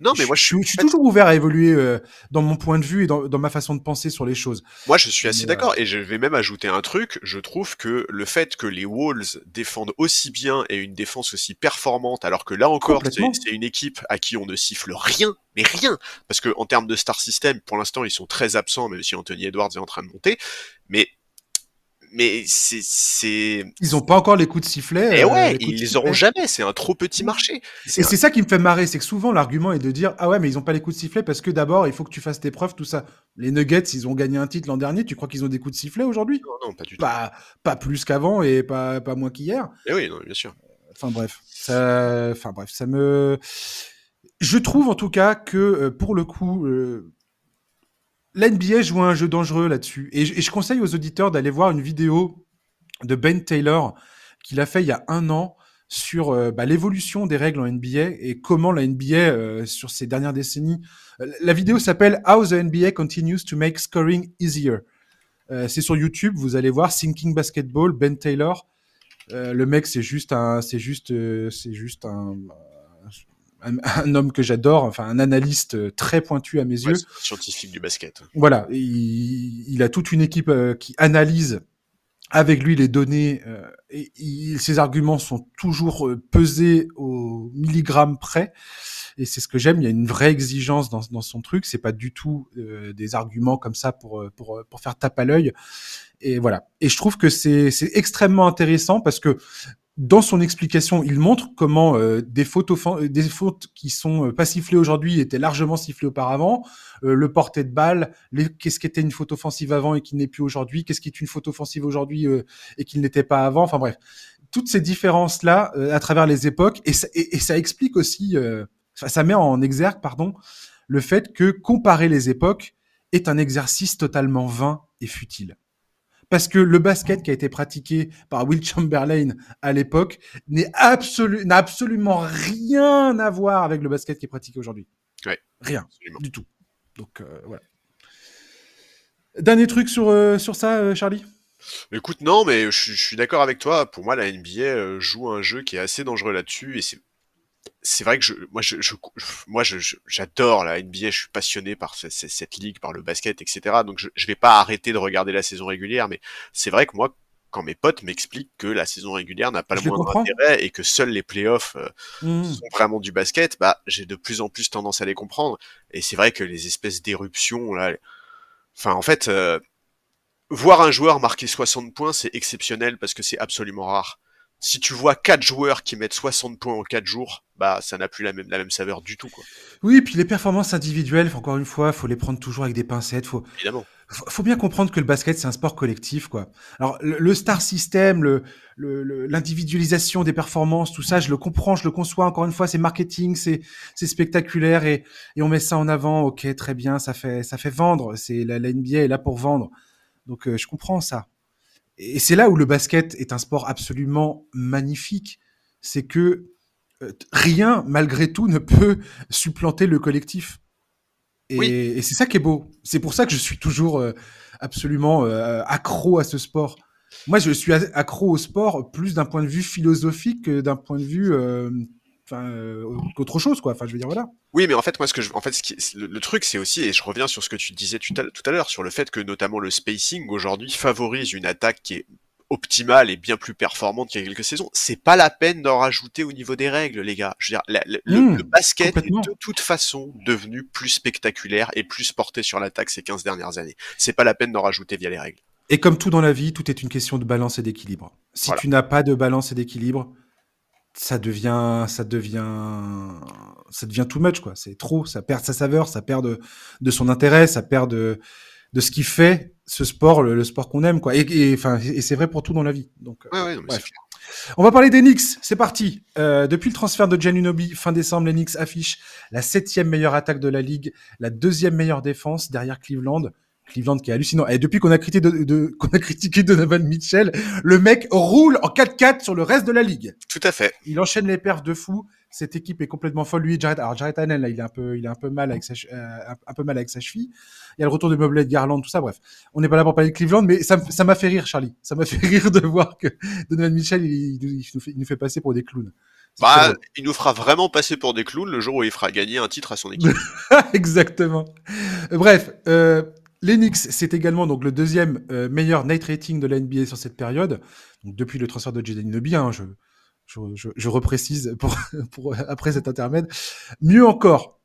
Non, mais moi,
je, suis, toujours ouvert à évoluer euh, dans mon point de vue et dans, ma façon de penser sur les choses.
Moi, je suis assez d'accord. Et je vais même ajouter un truc. Je trouve que le fait que les Wolves défendent aussi bien et une défense aussi performante, alors que là encore, c'est une équipe à qui on ne siffle rien, mais rien. Parce que en termes de star system, pour l'instant, ils sont très absents, même si Anthony Edwards est en train de monter. Mais mais c'est.
Ils ont pas encore les coups de sifflet.
Et eh euh, ouais, ils les auront jamais. C'est un trop petit marché.
Et c'est ça qui me fait marrer, c'est que souvent l'argument est de dire ah ouais mais ils ont pas les coups de sifflet parce que d'abord il faut que tu fasses tes preuves tout ça. Les Nuggets ils ont gagné un titre l'an dernier. Tu crois qu'ils ont des coups de sifflet aujourd'hui?
Non non pas du
tout. Pas, pas plus qu'avant et pas pas moins qu'hier.
Et eh oui non bien sûr.
Enfin bref, ça, enfin bref, ça me. Je trouve en tout cas que euh, pour le coup, euh, L'NBA joue un jeu dangereux là-dessus. Et, je conseille aux auditeurs d'aller voir une vidéo de Ben Taylor qu'il a fait il y a un an sur euh, bah, l'évolution des règles en NBA et comment la NBA, euh, sur ces dernières décennies... Euh, la vidéo s'appelle How the NBA Continues to Make Scoring Easier. c'est sur YouTube, vous allez voir Thinking Basketball, Ben Taylor. le mec, c'est juste un, c'est juste, c'est juste un, un, homme que j'adore, enfin un analyste euh, très pointu à mes yeux.
Scientifique du basket.
Voilà, il, a toute une équipe euh, qui analyse avec lui les données euh, et ses arguments sont toujours pesés au milligramme près. Et c'est ce que j'aime. Il y a une vraie exigence dans, dans son truc. C'est pas du tout des arguments comme ça pour pour pour faire tape à l'œil. Et voilà. Et je trouve que c'est c'est extrêmement intéressant parce que dans son explication, il montre comment euh, des, fautes des fautes qui sont euh, pas sifflées aujourd'hui étaient largement sifflées auparavant. Euh, le porté de balle, qu'est-ce qui était une faute offensive avant et qui n'est plus aujourd'hui, qu'est-ce qui est une faute offensive aujourd'hui et qui n'était pas avant. Enfin bref, toutes ces différences là à travers les époques et ça, et, ça explique aussi, ça met en exergue pardon le fait que comparer les époques est un exercice totalement vain et futile parce que le basket qui a été pratiqué par Will Chamberlain à l'époque n'est absolu, n'a absolument rien à voir avec le basket qui est pratiqué aujourd'hui.
Ouais,
rien du tout. Donc euh, voilà. Dernier truc sur euh, sur ça, euh, Charlie?
Écoute, non, mais je, je suis d'accord avec toi. Pour moi, la NBA joue un jeu qui est assez dangereux là-dessus, et c'est c'est vrai que je, moi, je, moi, j'adore la NBA. Je suis passionné par cette, ligue, par le basket, etc. Donc, je, je vais pas arrêter de regarder la saison régulière, mais c'est vrai que moi, quand mes potes m'expliquent que la saison régulière n'a pas le moindre intérêt et que seuls les playoffs euh, mmh. sont vraiment du basket, bah, j'ai de plus en plus tendance à les comprendre. Et c'est vrai que les espèces d'éruptions, là, enfin, en fait, euh, voir un joueur marquer 60 points, c'est exceptionnel parce que c'est absolument rare si tu vois quatre joueurs qui mettent 60 points en quatre jours, bah ça n'a plus la même la même saveur du tout quoi.
Oui, puis les performances individuelles, encore une fois, faut les prendre toujours avec des pincettes, faut
Évidemment.
Faut, bien comprendre que le basket c'est un sport collectif quoi. Alors le, star system, le l'individualisation des performances, tout ça, je le comprends, je le conçois. Encore une fois, c'est marketing, c'est c'est spectaculaire et et on met ça en avant. Ok, très bien, ça fait ça fait vendre. C'est la, la NBA est là pour vendre. Donc euh, je comprends ça. Et c'est là où le basket est un sport absolument magnifique. C'est que euh, rien, malgré tout, ne peut supplanter le collectif. Et, c'est ça qui est beau. C'est pour ça que je suis toujours euh, absolument euh, accro à ce sport. Moi, je suis accro au sport plus d'un point de vue philosophique que d'un point de vue enfin euh, qu'autre chose quoi. Enfin je veux dire voilà.
Oui mais en fait moi ce que je, en fait ce qui, le, truc c'est aussi et je reviens sur ce que tu disais tout à, l'heure sur le fait que notamment le spacing aujourd'hui favorise une attaque qui est optimale et bien plus performante qu'il y a quelques saisons. C'est pas la peine d'en rajouter au niveau des règles les gars. Je veux dire le, mmh, basket est de toute façon devenu plus spectaculaire et plus porté sur l'attaque ces 15 dernières années. C'est pas la peine d'en rajouter via les règles.
Et comme tout dans la vie tout est une question de balance et d'équilibre. Si tu n'as pas de balance et d'équilibre ça devient, ça devient, ça devient too much quoi. C'est trop, ça perd sa saveur, ça perd de, de son intérêt, ça perd de, de ce qui fait ce sport, le, sport qu'on aime quoi. Et enfin, et, c'est vrai pour tout dans la vie. Donc,
ouais,
On va parler des Knicks, c'est parti. Euh, depuis le transfert de Giannunobi fin décembre, les Knicks affichent la septième meilleure attaque de la ligue, la deuxième meilleure défense derrière Cleveland. Cleveland qui est hallucinant. Et depuis qu'on a critiqué de, de qu'on a critiqué Donovan Mitchell, le mec roule en 4-4 sur le reste de la ligue.
Tout à fait.
Il enchaîne les perfs de fou. Cette équipe est complètement folle. Lui, Jared, alors Jared Allen, là, il est un peu, il est un peu mal avec sa, euh, un peu mal avec sa cheville. Il y a le retour de Mobley de Garland, tout ça. Bref, on n'est pas là pour parler de Cleveland, mais ça, ça m'a fait rire, Charlie. Ça m'a fait rire de voir que Donovan Mitchell, il, nous, fait, il nous fait passer pour des clowns.
Bah, il nous fera vraiment passer pour des clowns le jour où il fera gagner un titre à son équipe.
Exactement. Bref, euh, l'Enix, c'est également donc le deuxième euh, meilleur night rating de la NBA sur cette période. Depuis le transfert de Jaden Inobi, hein, je, je, je, reprécise pour, pour, après cet intermède. Mieux encore,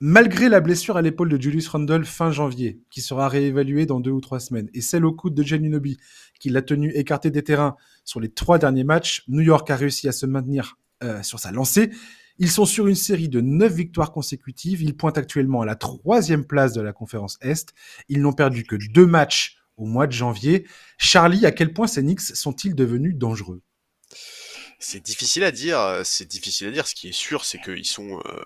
malgré la blessure à l'épaule de Julius Randle fin janvier, qui sera réévaluée dans deux ou trois semaines, et celle au coude de Inobi, qui l'a tenu écarté des terrains sur les trois derniers matchs, New York a réussi à se maintenir euh, sur sa lancée. Ils sont sur une série de neuf victoires consécutives. Ils pointent actuellement à la troisième place de la conférence Est. Ils n'ont perdu que deux matchs au mois de janvier. Charlie, à quel point ces Knicks sont-ils devenus dangereux?
C'est difficile à dire. C'est difficile à dire. Ce qui est sûr, c'est qu'ils sont euh,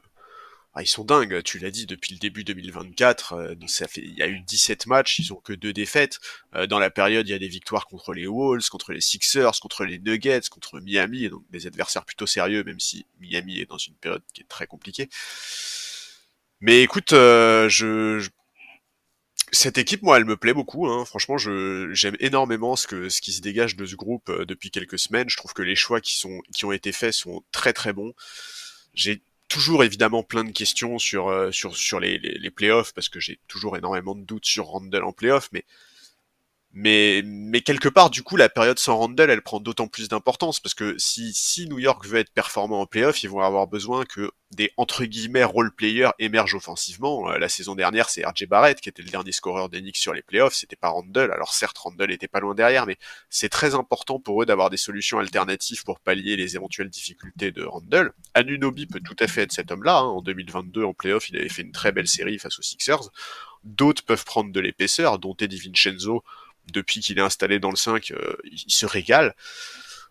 ah, ils sont dingues, tu l'as dit, depuis le début 2024, euh, il y a eu 17 matchs, ils ont que deux défaites. Euh, dans la période, il y a des victoires contre les Wolves, contre les Sixers, contre les Nuggets, contre Miami, donc des adversaires plutôt sérieux, même si Miami est dans une période qui est très compliquée. Mais écoute, euh, je, cette équipe, moi, elle me plaît beaucoup. Hein. Franchement, je j'aime énormément ce que ce qui se dégage de ce groupe depuis quelques semaines. Je trouve que les choix qui sont qui ont été faits sont très très bons. J'ai toujours évidemment plein de questions sur euh, sur sur les, les, les playoffs parce que j'ai toujours énormément de doutes sur Randall en playoffs, mais mais, mais quelque part, du coup, la période sans Randall, elle prend d'autant plus d'importance parce que si, si New York veut être performant en playoff, ils vont avoir besoin que des entre guillemets role players émergent offensivement. Euh, la saison dernière, c'est RJ Barrett qui était le dernier scoreur d'Enix sur les playoffs, c'était pas Randall. Alors certes, Randall était pas loin derrière, mais c'est très important pour eux d'avoir des solutions alternatives pour pallier les éventuelles difficultés de Randall. Anunobi peut tout à fait être cet homme-là. Hein. En 2022, en playoff, il avait fait une très belle série face aux Sixers. D'autres peuvent prendre de l'épaisseur, dont Eddie Vincenzo depuis qu'il est installé dans le 5, euh, il, se régale.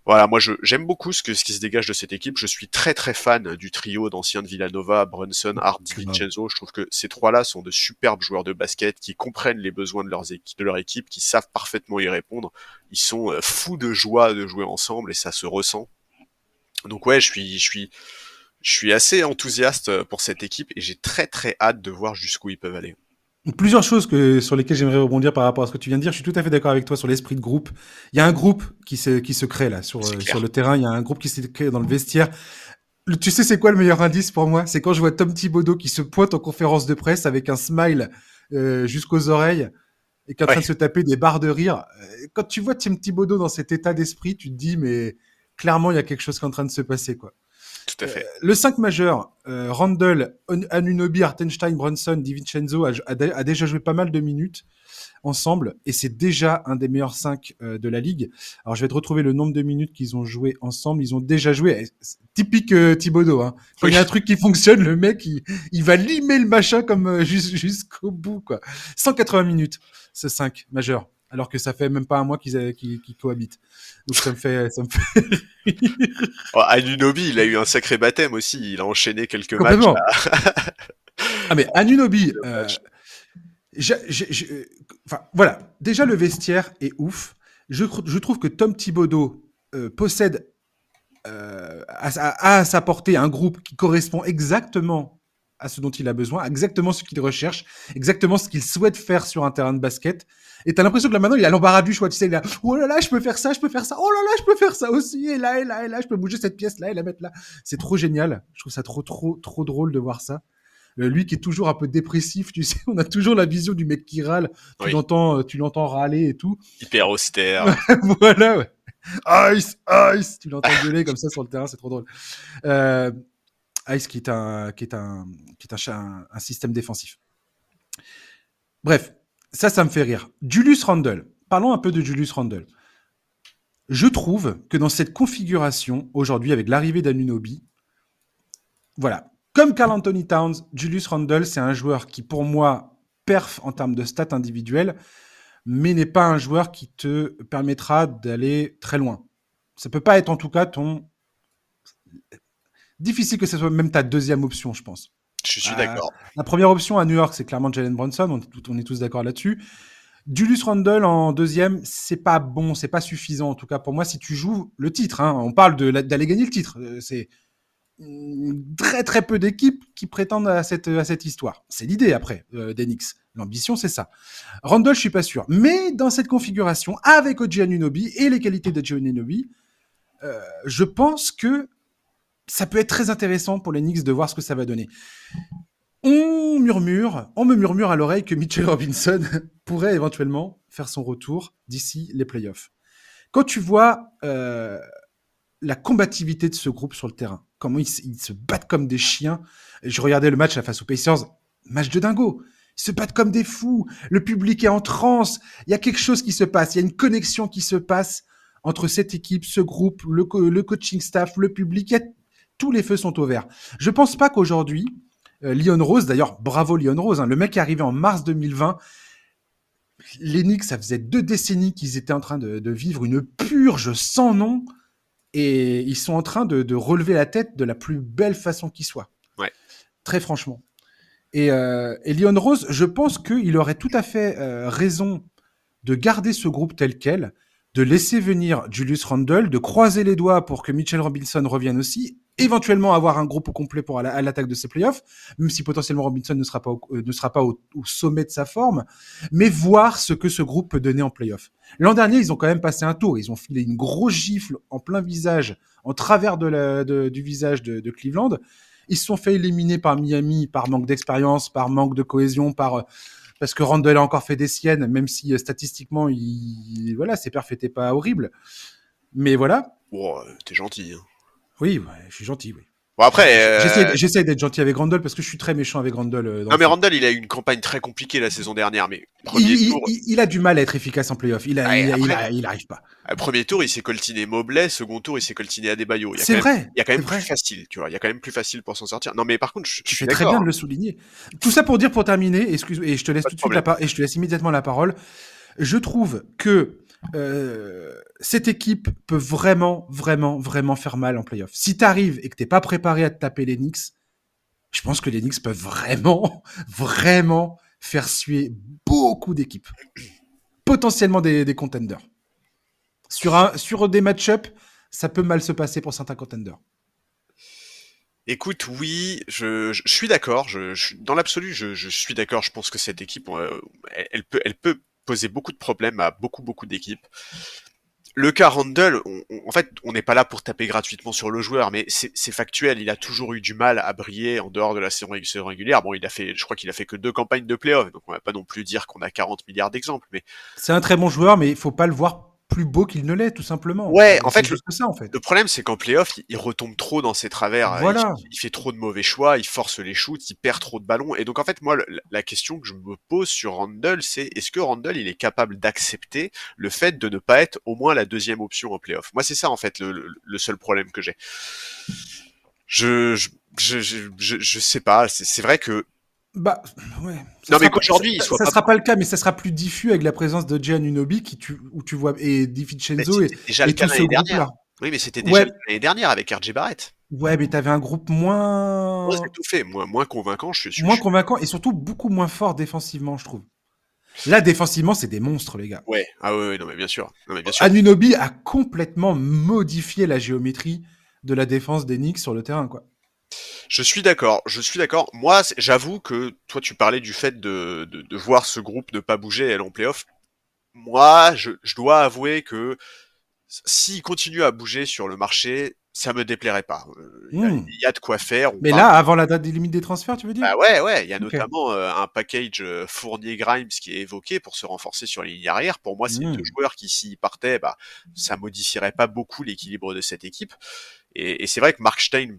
Voilà, moi j'aime beaucoup ce, que, ce qui se dégage de cette équipe. Je suis très très fan du trio d'anciens de Villanova, Brunson, Hart, Vincenzo. Je trouve que ces trois-là sont de superbes joueurs de basket qui comprennent les besoins de, leurs de leur équipe, qui savent parfaitement y répondre. Ils sont euh, fous de joie de jouer ensemble et ça se ressent. Donc ouais, je suis, je suis, je suis assez enthousiaste pour cette équipe et j'ai très très hâte de voir jusqu'où ils peuvent aller.
Plusieurs choses que, sur lesquelles j'aimerais rebondir par rapport à ce que tu viens de dire. Je suis tout à fait d'accord avec toi sur l'esprit de groupe. Il y a un groupe qui se, qui se crée là sur, euh, sur le terrain. Il y a un groupe qui se crée dans le vestiaire. tu sais, c'est quoi le meilleur indice pour moi? C'est quand je vois Tom Thibodeau qui se pointe en conférence de presse avec un smile euh, jusqu'aux oreilles et qui est en train de se taper des barres de rire. Euh, quand tu vois Tim Thibodeau dans cet état d'esprit, tu te dis, mais clairement, il y a quelque chose qui est en train de se passer, quoi.
Tout à fait. Euh,
le 5 majeur, euh, Randall, Anunobi, Artenstein, Brunson, DiVincenzo a, a, déjà joué pas mal de minutes ensemble et c'est déjà un des meilleurs 5 euh, de la ligue. Alors je vais te retrouver le nombre de minutes qu'ils ont joué ensemble. Ils ont déjà joué, typique Thibodeau. Hein. Quand il y a un truc qui fonctionne, le mec il, il va limer le machin comme jusqu'au bout quoi. 180 minutes, ce 5 majeur alors que ça fait même pas un mois qu'ils qu cohabitent. Donc ça me fait, ça me fait
oh, Anunobi, il a eu un sacré baptême aussi. Il a enchaîné quelques matchs.
ah mais Anunobi, euh, enfin voilà. Déjà le vestiaire est ouf. Je, je trouve que Tom Thibodeau euh, possède euh, à, à, sa portée un groupe qui correspond exactement à ce dont il a besoin, exactement ce qu'il recherche, exactement ce qu'il souhaite faire sur un terrain de basket. Et t'as l'impression que là maintenant il a l'embarras du choix, tu sais, il a oh là là, je peux faire ça, je peux faire ça, oh là là, je peux faire ça aussi, et là et là et là, je peux bouger cette pièce là et la mettre là. C'est trop génial. Je trouve ça trop trop trop drôle de voir ça. Euh, lui qui est toujours un peu dépressif, tu sais, on a toujours la vision du mec qui râle. Tu l'entends, euh, tu l'entends râler et tout.
Hyper austère.
voilà, ouais. Ice, ice, tu l'entends gueuler comme ça sur le terrain, c'est trop drôle. Euh, Qui est un, qui est un, système défensif. Bref, ça, ça me fait rire. Julius Randle. Parlons un peu de Julius Randle. Je trouve que dans cette configuration, aujourd'hui, avec l'arrivée d'Anunobi, voilà, comme Carl Anthony Towns, Julius Randle, c'est un joueur qui, pour moi, perf en termes de stats individuelles, mais n'est pas un joueur qui te permettra d'aller très loin. Ça peut pas être en tout cas ton difficile que ce soit même ta deuxième option, je pense.
Je suis d'accord.
La première option à New York, c'est clairement Jalen Brunson. On, est tous d'accord là-dessus. Julius Randle en deuxième, c'est pas bon, c'est pas suffisant. En tout cas, pour moi, si tu joues le titre, hein, on parle d'aller gagner le titre. Euh, c'est très très peu d'équipes qui prétendent à cette, à cette histoire. C'est l'idée après euh, d'Enix. L'ambition, c'est ça. Randle, je suis pas sûr. Mais dans cette configuration, avec Oji Anunobi et les qualités de Anunobi, euh, je pense que ça peut être très intéressant pour les Knicks de voir ce que ça va donner. On murmure, on me murmure à l'oreille que Mitchell Robinson pourrait éventuellement faire son retour d'ici les playoffs. Quand tu vois euh, la combativité de ce groupe sur le terrain, comment ils, se battent comme des chiens. Je regardais le match à face aux Pacers, match de dingo. Ils se battent comme des fous. Le public est en transe. Il y a quelque chose qui se passe. Il y a une connexion qui se passe entre cette équipe, ce groupe, le, le coaching staff, le public. Tous les feux sont au vert. Je pense pas qu'aujourd'hui, euh, Lyon Rose, d'ailleurs, bravo Lyon Rose, hein, le mec est arrivé en mars 2020. Les ça faisait deux décennies qu'ils étaient en train de, vivre une purge sans nom et ils sont en train de, relever la tête de la plus belle façon qui soit.
Ouais.
Très franchement. Et, euh, Lyon Rose, je pense qu'il aurait tout à fait euh, raison de garder ce groupe tel quel, de laisser venir Julius Randle, de croiser les doigts pour que Mitchell Robinson revienne aussi, éventuellement avoir un groupe complet pour à l'attaque de ces playoffs, même si potentiellement Robinson ne sera pas, au, euh, ne sera pas au, sommet de sa forme, mais voir ce que ce groupe peut donner en playoffs. L'an dernier, ils ont quand même passé un tour, ils ont filé une grosse gifle en plein visage, en travers de du visage de, Cleveland. Ils se sont fait éliminer par Miami par manque d'expérience, par manque de cohésion, par parce que Randall a encore fait des siennes, même si euh, statistiquement, il, voilà, ses perfs étaient pas horribles. Mais voilà.
Oh, t'es gentil. Hein.
Oui, je suis gentil, oui.
Bon après, euh,
j'essaie d'être gentil avec Randall parce que je suis très méchant avec Randall. Euh,
non mais Randall, il a eu une campagne très compliquée la saison dernière, mais
il, a du mal à être efficace en playoff. Il, a, il, arrive pas.
premier tour, il s'est coltiné Mobley. Second tour, il s'est coltiné Adebayo.
C'est vrai.
Il y a quand même plus facile, tu vois. Il y a quand même plus facile pour s'en sortir. Non mais par contre, je,
tu fais très bien de le souligner. Tout ça pour dire, pour terminer, excuse, et je te laisse tout de suite la et je te laisse immédiatement la parole. Je trouve que euh, cette équipe peut vraiment, vraiment, vraiment faire mal en playoff. Si tu arrives et que t'es pas préparé à te taper les Knicks, je pense que les Knicks peuvent vraiment, vraiment faire suer beaucoup d'équipes. Potentiellement des, contenders. Sur, un, sur des match-up, ça peut mal se passer pour certains contenders.
Écoute, oui, je, suis d'accord. Dans l'absolu, je, suis d'accord. Je pense que cette équipe, euh, elle, peut, elle peut poser beaucoup de problèmes à beaucoup beaucoup d'équipes. Le cas Randall, en fait, on n'est pas là pour taper gratuitement sur le joueur, mais c'est factuel. Il a toujours eu du mal à briller en dehors de la saison régulière. Bon, il a fait, je crois qu'il a fait que deux campagnes de playoff, donc on va pas non plus dire qu'on a 40 milliards d'exemples. Mais
c'est un très bon joueur, mais il faut pas le voir plus beau qu'il ne l'est, tout simplement.
Ouais, en fait, le, ça, en fait. Le problème, c'est qu'en playoff, il, retombe trop dans ses travers.
Voilà.
Il, fait trop de mauvais choix, il force les shoots, il perd trop de ballons. Et donc, en fait, moi, la question que je me pose sur Randall, c'est est-ce que Randall, il est capable d'accepter le fait de ne pas être au moins la deuxième option en playoff? Moi, c'est ça, en fait, le, seul problème que j'ai. Je je, je, je, je, sais pas. C'est vrai que
bah, ouais.
non, mais qu'aujourd'hui,
ça, ça, sera pas le cas, mais ça sera plus diffus avec la présence de Gian Unobi qui tu, où tu vois, et DiVincenzo et,
déjà et tout ce groupe-là. Oui, mais c'était déjà l'année dernière avec RJ Barrett.
Ouais, mais t'avais un groupe moins.
Moins étouffé, moins, moins convaincant, je suis
Moins convaincant et surtout beaucoup moins fort défensivement, je trouve. Là, défensivement, c'est des monstres, les gars.
Ouais, ah ouais, non, mais bien sûr. Non, mais bien sûr.
Anunobi a complètement modifié la géométrie de la défense des Knicks sur le terrain, quoi.
Je suis d'accord, je suis d'accord. Moi, j'avoue que toi, tu parlais du fait de, de, voir ce groupe ne pas bouger elle en playoff. Moi, je, je dois avouer que s'il continue à bouger sur le marché, ça me déplairait pas. Euh, hmm. Il y, a de quoi faire.
Mais là, avant la date des limites des transferts, tu veux dire?
Bah ouais, ouais. Il y a notamment euh, un package euh, Fournier-Grimes qui est évoqué pour se renforcer sur les lignes arrière. Pour moi, c'est hmm. deux joueurs qui, s'ils partaient, bah, ça modifierait pas beaucoup l'équilibre de cette équipe. Et, et c'est vrai que Mark Stein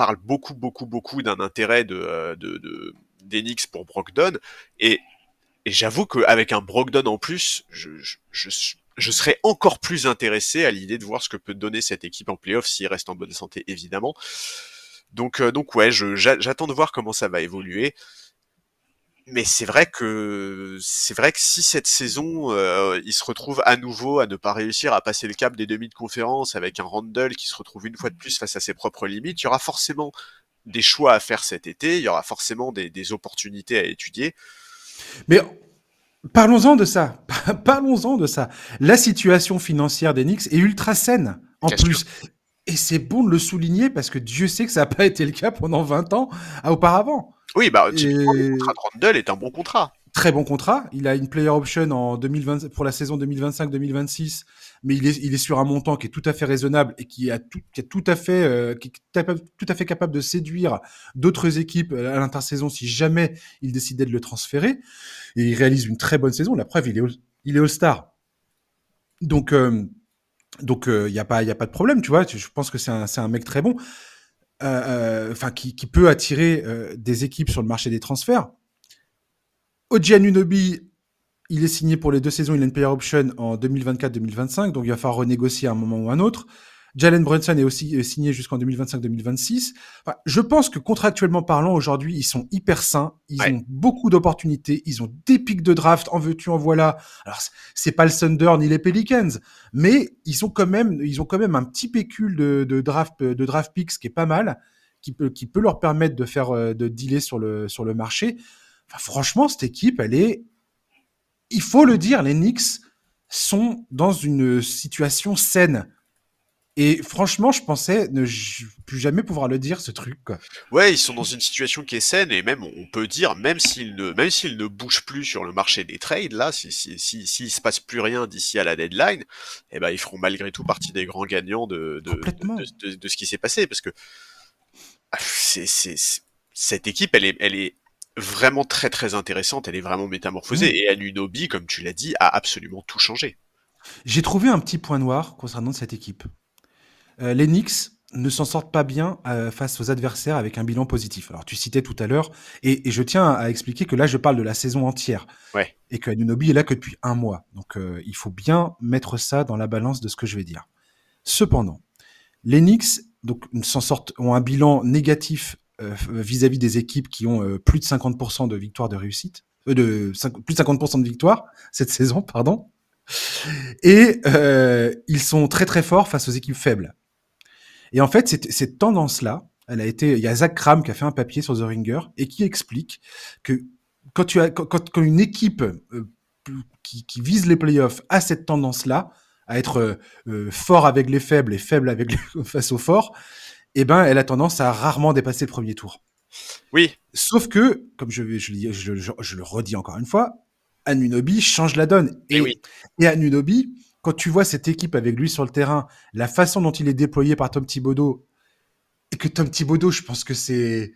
parle beaucoup, beaucoup, beaucoup d'un intérêt de, euh, de, de d'Enix pour Brogdon. Et, et j'avoue qu'avec un Brogdon en plus, je, je, je, serais encore plus intéressé à l'idée de voir ce que peut donner cette équipe en playoff s'il reste en bonne santé, évidemment. Donc, euh, donc ouais, j'attends de voir comment ça va évoluer mais c'est vrai que c'est vrai que si cette saison euh, il se retrouve à nouveau à ne pas réussir à passer le cap des demi de conférence avec un Randall qui se retrouve une fois de plus face à ses propres limites, il y aura forcément des choix à faire cet été, il y aura forcément des, des opportunités à étudier.
Mais parlons-en de ça, parlons-en de ça. La situation financière d'Enix est ultra saine en plus. Et c'est bon de le souligner parce que Dieu sait que ça n'a pas été le cas pendant 20 ans auparavant.
Oui, bah, le contrat de Randall est un bon contrat.
très bon contrat. Il a une player option en 2020 pour la saison 2025-2026, mais il est, il est sur un montant qui est tout à fait raisonnable et qui, a tout, qui est tout à fait, euh, qui est tout à fait capable de séduire d'autres équipes à l'intersaison si jamais il décidait de le transférer. Et il réalise une très bonne saison. La preuve, il est, il est All-Star. Donc, euh, donc il euh, n'y a pas, a pas de problème, tu vois. Je pense que c'est un, c'est un mec très bon. Euh, enfin, qui, qui, peut attirer des équipes sur le marché des transferts. Oji Anunobi, il est signé pour les deux saisons, il a une player option en 2024-2025, donc il va falloir renégocier à un moment ou un autre. Jalen Brunson est aussi euh, signé jusqu'en 2025-2026. Enfin, je pense que contractuellement parlant, aujourd'hui, ils sont hyper sains. Ils ont beaucoup d'opportunités. Ils ont des pics de draft. En veux-tu, en voilà. Alors, c'est pas le Thunder ni les Pelicans, mais ils ont quand même, ils ont quand même un petit pécule de, de draft, de draft picks qui est pas mal, qui peut, qui peut leur permettre de faire, euh, de dealer sur le, sur le marché franchement, cette équipe, elle est, il faut le dire, les Knicks sont dans une situation saine. Et franchement, je pensais ne plus jamais pouvoir le dire, ce truc. Quoi.
Ouais, ils sont dans une situation qui est saine et même on peut dire, même s'ils ne, même s'ils ne bougent plus sur le marché des trades, là, si si si, si se passe plus rien d'ici à la deadline, eh ben ils feront malgré tout partie des grands gagnants de de, de, de, ce qui s'est passé parce que ah, c'est c'est cette équipe, elle est elle est vraiment très très intéressante, elle est vraiment métamorphosée. Mm. Et Anunobi, comme tu l'as dit, a absolument tout changé.
J'ai trouvé un petit point noir concernant cette équipe. Euh, les Knicks ne s'en sortent pas bien euh, face aux adversaires avec un bilan positif. Alors tu citais tout à l'heure, et, je tiens à expliquer que là je parle de la saison entière.
Ouais.
Et que Anunobi est là que depuis un mois. Donc euh, il faut bien mettre ça dans la balance de ce que je vais dire. Cependant, les Knicks donc, s'en sortent, ont un bilan négatif vis-à-vis des équipes qui ont plus de 50% de victoires de réussite, euh, de plus de 50% de victoires cette saison, pardon. Et ils sont très très forts face aux équipes faibles. Et en fait, cette, cette tendance-là, elle a été, il y a Zach Kram qui a fait un papier sur The Ringer et qui explique que quand tu as, quand, quand une équipe qui, qui, vise les playoffs a cette tendance-là, à être fort avec les faibles et faible avec les, face aux forts, eh ben, elle a tendance à rarement dépasser le premier tour.
Oui.
Sauf que, comme je, je, je, je le redis encore une fois, Anunobi change la donne.
Et, oui.
et Anunobi, quand tu vois cette équipe avec lui sur le terrain, la façon dont il est déployé par Tom Thibodeau, et que Tom Thibodeau, je pense que c'est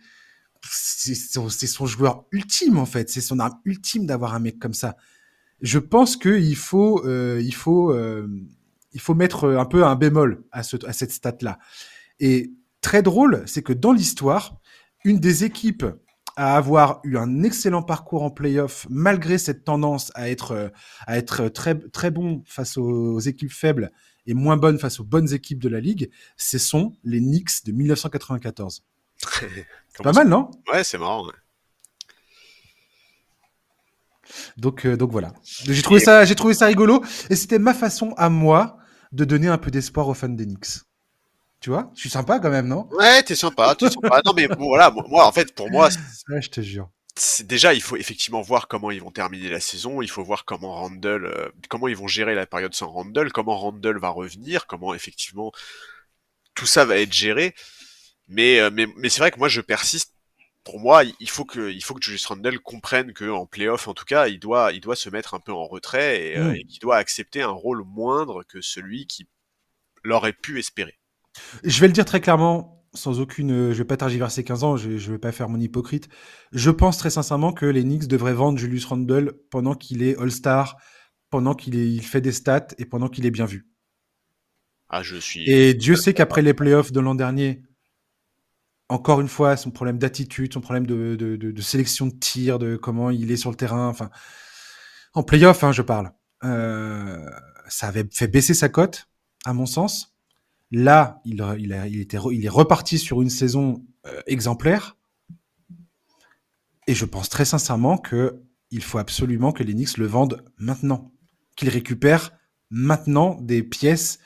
son, joueur ultime en fait, c'est son arme ultime d'avoir un mec comme ça. Je pense qu'il faut euh, il faut euh, il faut mettre un peu un bémol à, ce, à cette stat là. Et très drôle, c'est que dans l'histoire, une des équipes à avoir eu un excellent parcours en playoff, malgré cette tendance à être, à être très, très bon face aux équipes faibles et moins bonnes face aux bonnes équipes de la ligue, ce sont les Knicks de 1994. pas mal, non?
Ouais, c'est marrant.
Donc, euh, donc voilà. J'ai trouvé, ça, j'ai trouvé ça rigolo et c'était ma façon à moi de donner un peu d'espoir aux fans des Knicks. Tu vois, je suis sympa quand même, non?
Ouais, t'es sympa, t'es sympa. non, mais voilà, moi, en fait, pour moi,
ouais, je te jure.
Déjà, il faut effectivement voir comment ils vont terminer la saison. Il faut voir comment Randall, euh, comment ils vont gérer la période sans Randall, comment Randall va revenir, comment effectivement tout ça va être géré. Mais, euh, mais, mais c'est vrai que moi, je persiste. Pour moi, il faut que, il faut que Julius Randle comprenne que en playoff, en tout cas, il doit, il doit se mettre un peu en retrait et, euh, mm. et qu'il doit accepter un rôle moindre que celui qui l'aurait pu espérer.
Je vais le dire très clairement, sans aucune. Je vais pas targiverser 15 ans, je, je vais pas faire mon hypocrite. Je pense très sincèrement que les Knicks devraient vendre Julius Randle pendant qu'il est All-Star, pendant qu'il il fait des stats et pendant qu'il est bien vu.
Ah, je suis.
Et Dieu sait qu'après les playoffs de l'an dernier, encore une fois, son problème d'attitude, son problème de, de, de, sélection de tir, de comment il est sur le terrain, enfin, en playoff, hein, je parle. Euh, ça avait fait baisser sa cote, à mon sens. Là, il, est reparti sur une saison euh, exemplaire. Et je pense très sincèrement que il faut absolument que les Knicks le vendent maintenant. Qu'ils récupèrent maintenant des pièces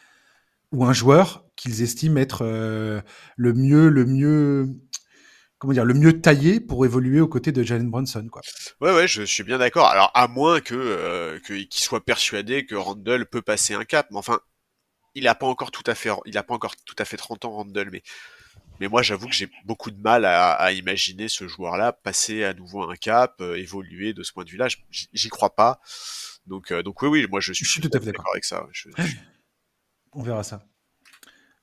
ou un joueur qu'ils estiment être euh, le mieux, le mieux, comment dire, le mieux taillé pour évoluer aux côtés de Jalen Brunson, quoi.
Ouais, ouais, je suis bien d'accord. Alors, à moins que, euh, qu'il que Randall peut passer un cap, mais enfin, il a pas encore tout à fait, il a pas encore tout à fait 30 ans Randall, mais Mais moi, j'avoue que j'ai beaucoup de mal à, imaginer ce joueur-là passer à nouveau un cap, euh, évoluer de ce point de vue-là. J'y crois pas. Donc, euh, donc oui, oui, moi je suis,
je suis tout à fait d'accord
avec ça.
On verra ça.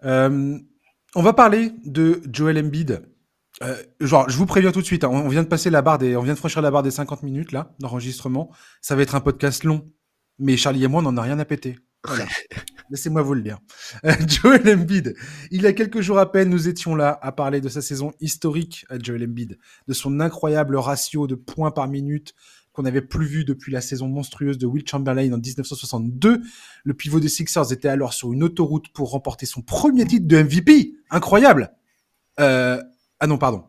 Euh, on va parler de Joel Embiid. genre, je vous préviens tout de suite, hein, on vient de passer la barre des, on vient de franchir la barre des 50 minutes là d'enregistrement. Ça va être un podcast long, mais Charlie et moi, on n'en a rien à péter. Voilà. Laissez-moi vous le dire. Euh, Joel Embiid, il y a quelques jours à peine, nous étions là à parler de sa saison historique à Joel Embiid, de son incroyable ratio de points par minute qu'on n'avait plus vu depuis la saison monstrueuse de Will Chamberlain en 1962. Le pivot des Sixers était alors sur une autoroute pour remporter son premier titre de MVP. Incroyable. Euh, ah non, pardon.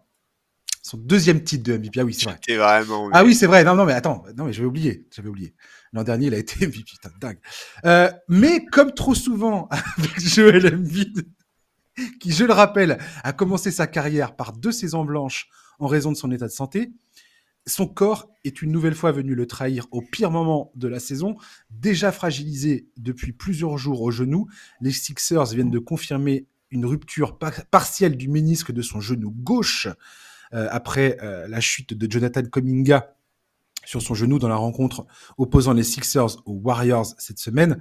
Son deuxième titre de MVP. Ah oui, c'est vrai.
Vraiment,
Ah oui, c'est vrai. Non, non, mais attends. Non, mais j'avais oublié. J'avais oublié. L'an dernier, il a été MVP. Putain, dingue. Euh, mais comme trop souvent avec Joel Embiid, qui, je le rappelle, a commencé sa carrière par deux saisons blanches en raison de son état de santé, son corps est une nouvelle fois venu le trahir au pire moment de la saison. Déjà fragilisé depuis plusieurs jours au genou, les Sixers viennent de confirmer une rupture partielle du ménisque de son genou gauche. Euh, après euh, la chute de Jonathan Cominga sur son genou dans la rencontre opposant les Sixers aux Warriors cette semaine.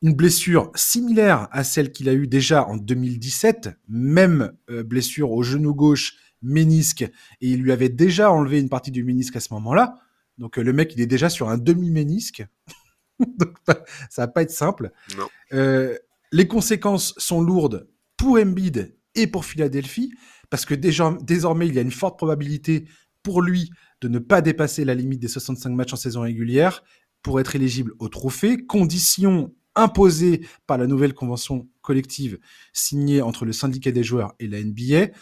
Une blessure similaire à celle qu'il a eue déjà en 2017, même euh, blessure au genou gauche, ménisque, et il lui avait déjà enlevé une partie du ménisque à ce moment-là. Donc le mec, il est déjà sur un demi-ménisque. Donc ça va pas être simple. les conséquences sont lourdes pour Embiid et pour Philadelphie parce que déjà, désormais, il y a une forte probabilité pour lui de ne pas dépasser la limite des 65 matchs en saison régulière pour être éligible au trophée, condition imposée par la nouvelle convention collective signée entre le syndicat des joueurs et la NBA.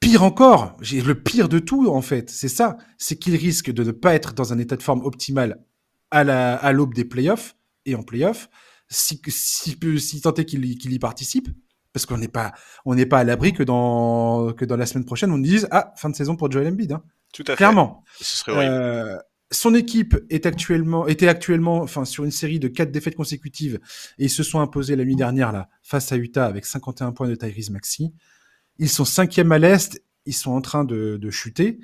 Pire encore, j'ai le pire de tout en fait, c'est ça, c'est qu'il risque de ne pas être dans un état de forme optimal à l'aube des playoffs et en playoffs, si, si, si tant est qu'il y participe, parce qu'on n'est pas, on n'est pas à l'abri que dans, que dans la semaine prochaine, on nous dise, ah, fin de saison pour Joel Embiid, hein.
Tout à fait.
Clairement.
Ce serait euh,
son équipe est actuellement, était actuellement, enfin, sur une série de quatre défaites consécutives et ils se sont imposés la nuit dernière, là, face à Utah avec 51 points de Tyrese Maxi. Ils sont cinquième à l'Est. Ils sont en train de, de chuter.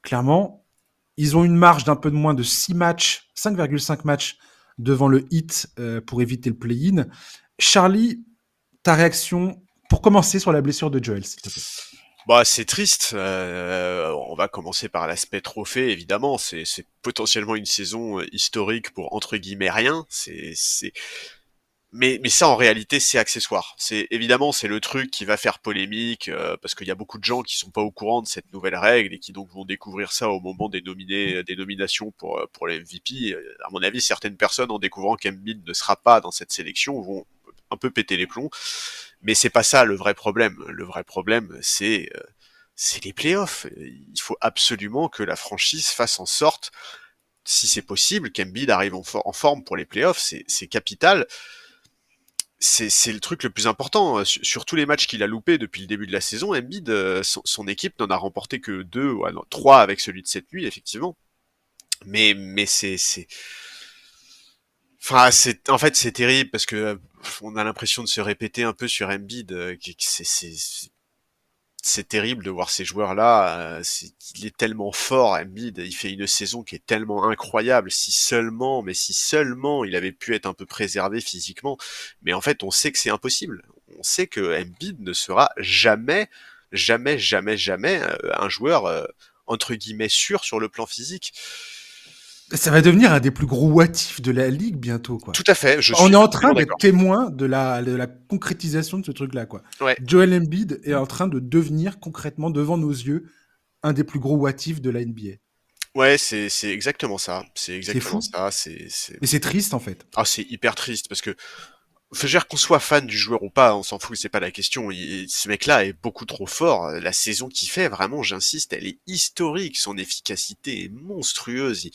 Clairement, ils ont une marge d'un peu de moins de 6 matchs, 5,5 matchs devant le hit euh, pour éviter le play-in. Charlie, ta réaction pour commencer sur la blessure de Joel, te.
Bah, c'est triste. Euh, on va commencer par l'aspect trophée, évidemment. C'est potentiellement une saison euh, historique pour entre guillemets rien. C'est mais, mais ça en réalité c'est accessoire. C'est évidemment c'est le truc qui va faire polémique euh, parce qu'il y a beaucoup de gens qui sont pas au courant de cette nouvelle règle et qui donc vont découvrir ça au moment des nominés des nominations pour pour les MVP. À mon avis, certaines personnes en découvrant qu'Embiid ne sera pas dans cette sélection vont un peu péter les plombs. Mais c'est pas ça le vrai problème. Le vrai problème, c'est euh, c'est les playoffs. Il faut absolument que la franchise fasse en sorte, si c'est possible, qu'Embiid arrive en, forme pour les playoffs. C'est capital. C'est le truc le plus important. Sur, tous les matchs qu'il a loupés depuis le début de la saison, Embiid, euh, son, équipe n'en a remporté que deux, ou trois avec celui de cette nuit, effectivement. Mais, mais c'est Enfin, c'est en fait c'est terrible parce que on a l'impression de se répéter un peu sur Embiid. Euh, c'est terrible de voir ces joueurs-là. Euh, il est tellement fort, Embiid. Il fait une saison qui est tellement incroyable. Si seulement, mais si seulement, il avait pu être un peu préservé physiquement. Mais en fait, on sait que c'est impossible. On sait que Embiid ne sera jamais, jamais, jamais, jamais un joueur entre guillemets sûr sur le plan physique.
Ça va devenir un des plus gros what de la ligue bientôt, quoi.
Tout à fait. Je
On est en train d'être témoin de la, de la concrétisation de ce truc-là, quoi.
Ouais.
Joel Embiid est en train de devenir concrètement devant nos yeux un des plus gros what de la NBA.
Ouais, c'est exactement ça. C'est exactement ça. C'est
Mais c'est triste en fait.
Ah, c'est hyper triste parce que faut dire qu'on soit fan du joueur ou pas, on s'en fout, c'est pas la question. ce mec-là est beaucoup trop fort. La saison qu'il fait, vraiment, j'insiste, elle est historique. Son efficacité est monstrueuse il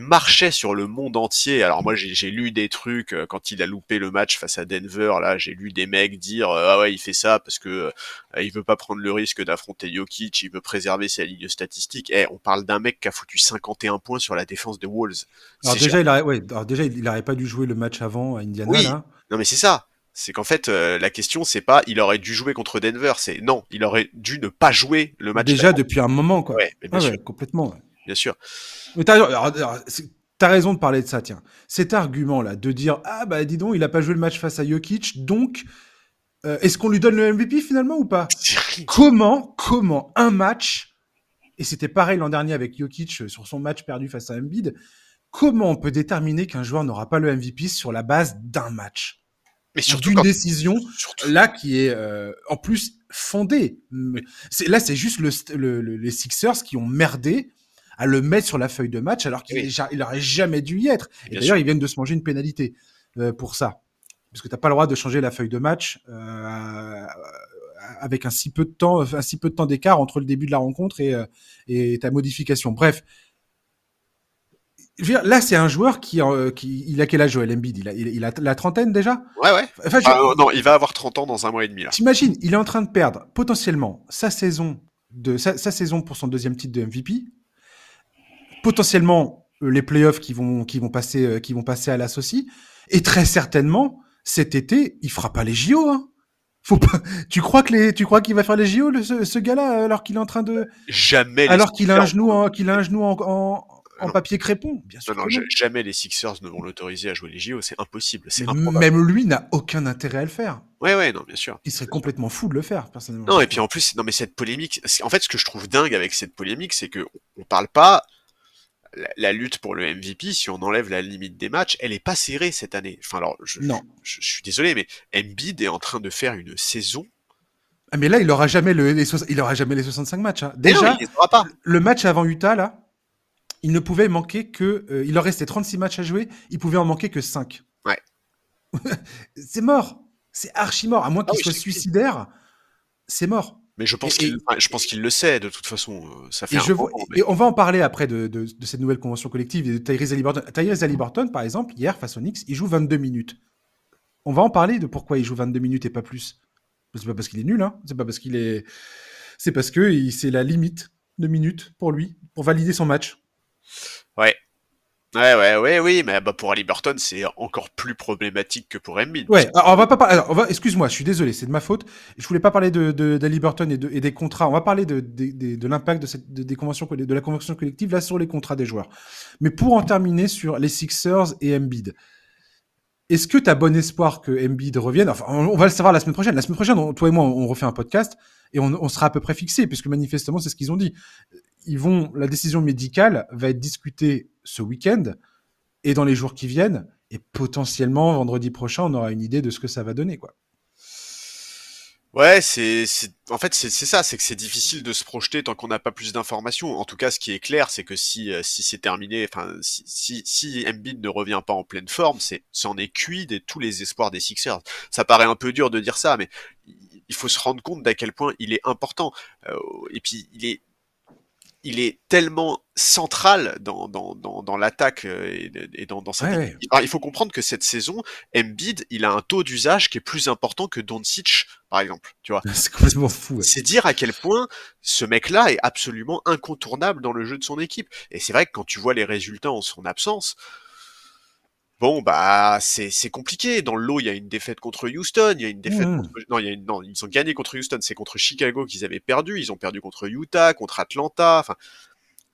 marchait sur le monde entier. Alors moi j'ai lu des trucs euh, quand il a loupé le match face à Denver. Là j'ai lu des mecs dire euh, ah ouais il fait ça parce que euh, il veut pas prendre le risque d'affronter Jokic, il veut préserver sa ligne statistique. Eh on parle d'un mec qui a foutu 51 points sur la défense de Wolves.
Alors déjà il a, ouais, alors déjà il, aurait pas dû jouer le match avant à Indiana. Oui.
Non mais c'est ça. C'est qu'en fait, euh, la question, c'est pas il aurait dû jouer contre Denver, c'est non, il aurait dû ne pas jouer le match.
Déjà depuis un moment, quoi.
Ouais, mais
Ah ouais, complètement.
Bien sûr.
Mais t'as alors, alors, c'est- t'as raison de parler de ça, tiens. Cet argument-là, de dire Ah, bah dis donc, il a pas joué le match face à Jokic, donc euh, est-ce qu'on lui donne le MVP finalement ou pas? Comment, comment un match, et c'était pareil l'an dernier avec Jokic euh, sur son match perdu face à Embiid, comment on peut déterminer qu'un joueur n'aura pas le MVP sur la base d'un match?
Mais surtout quand,
décision
surtout-
là qui est euh, en plus fondée. C'est là c'est juste le, st- le- le- les Sixers qui ont merdé à le mettre sur la feuille de match alors qu'il
Oui.
est ja- il aurait jamais dû y être. Et d'ailleurs ils viennent de se manger une pénalité euh, pour ça parce que t'as pas le droit de changer la feuille de match euh, avec un si peu de temps un si peu de temps d'écart entre le début de la rencontre et, euh, et ta modification. Bref. Je veux dire, là, c'est un joueur qui, euh, qui, il a quel âge, Joel Embiid? Il a, il, il a la trentaine déjà?
Ouais, ouais.
Enfin, je-
Ah, non, il va avoir 30 ans dans un mois et demi.
T'imagines, il est en train de perdre potentiellement sa saison de sa, sa saison pour son deuxième titre de MVP, potentiellement euh, les playoffs qui vont qui vont passer euh, qui vont passer à la aussi, et très certainement cet été il fera pas les JO. Hein. Faut pas. Tu crois que les tu crois qu'il va faire les JO le- ce, ce gars-là alors qu'il est en train de
Jamais.
alors qu'il a un
Sixers-
genou en, qu'il a un genou en, en, en
Non.
papier crépon. Bien sûr.
Non, non, jamais les Sixers ne vont l'autoriser à jouer les JO, c'est impossible, c'est
même lui n'a aucun intérêt à le faire.
Ouais, ouais, non, bien sûr.
Il serait complètement fou de le faire personnellement.
Non, et puis en plus, non, mais cette polémique, en fait, ce que je trouve dingue avec cette polémique, c'est que on parle pas la, la lutte pour le MVP, si on enlève la limite des matchs, elle est pas serrée cette année. Enfin, alors, je,
Non.
je, je suis désolé, mais Embiid est en train de faire une saison.
Ah, mais là, il aura jamais le, les, il aura jamais les 65 matchs. hein.
Non,
Déjà,
il les pas.
le match avant Utah, là, il ne pouvait manquer que. euh, il leur restait 36 matchs à jouer, il pouvait en manquer que 5.
Ouais.
c'est mort. C'est archi mort. À moins qu'il
Ah oui,
soit suicidaire, c'est mort.
Mais je pense qu'il, enfin, le sait de toute façon. euh, Ça fait
Et,
un
je vois-
moment, mais-
et on va en parler après de, de, de cette nouvelle convention collective et de Tyrese Haliburton. Tyrese Haliburton, par exemple, hier, face aux Knicks, il joue 22 minutes. On va en parler de pourquoi il joue 22 minutes et pas plus. C'est pas parce qu'il est nul, hein. C'est pas parce qu'il est. C'est parce que c'est la limite de minutes pour lui, pour valider son match.
Ouais. Ouais, ouais, ouais, oui, mais bah, pour Ali Burton, c'est encore plus problématique que pour Embiid.
Ouais, alors on va pas parler. on va, excuse-moi, je suis désolé, c'est de ma faute. Je voulais pas parler de, Burton et, de, et des contrats. On va parler de, de, de, l'impact de, des conventions, de la convention collective là sur les contrats des joueurs. Mais pour en terminer sur les Sixers et Embiid, est-ce que tu as bon espoir que Embiid revienne? Enfin, on, on va le savoir la semaine prochaine. La semaine prochaine, on- toi et moi, on refait un podcast et on, on sera à peu près fixé, puisque manifestement, c'est ce qu'ils ont dit. Ils vont, la décision médicale va être discutée ce week-end et dans les jours qui viennent. Et potentiellement, vendredi prochain, on aura une idée de ce que ça va donner, quoi.
Ouais, c'est, en fait, c'est, c'est ça, c'est que c'est difficile de se projeter tant qu'on n'a pas plus d'informations. En tout cas, ce qui est clair, c'est que si, euh, si c'est terminé, enfin, si, si, si Embiid ne revient pas en pleine forme, c'est, c'en est cuit de tous les espoirs des Sixers. Ça paraît un peu dur de dire ça, mais il faut se rendre compte d'à quel point il est important. Euh, et puis, il est, il est tellement central dans, dans, dans, dans l'attaque euh, et, et dans,
Ouais.
Alors, il faut comprendre que cette saison, Embiid, il a un taux d'usage qui est plus important que Doncic, par exemple. Tu vois,
C'est complètement fou. ouais.
c'est dire à quel point ce mec-là est absolument incontournable dans le jeu de son équipe. Et c'est vrai que quand tu vois les résultats en son absence, bon bah c'est compliqué. Dans le lot, il y a une défaite contre Houston, il y a une défaite contre non, il y a une- non, ils ont gagné contre Houston, c'est contre Chicago qu'ils avaient perdu, ils ont perdu contre Utah, contre Atlanta, enfin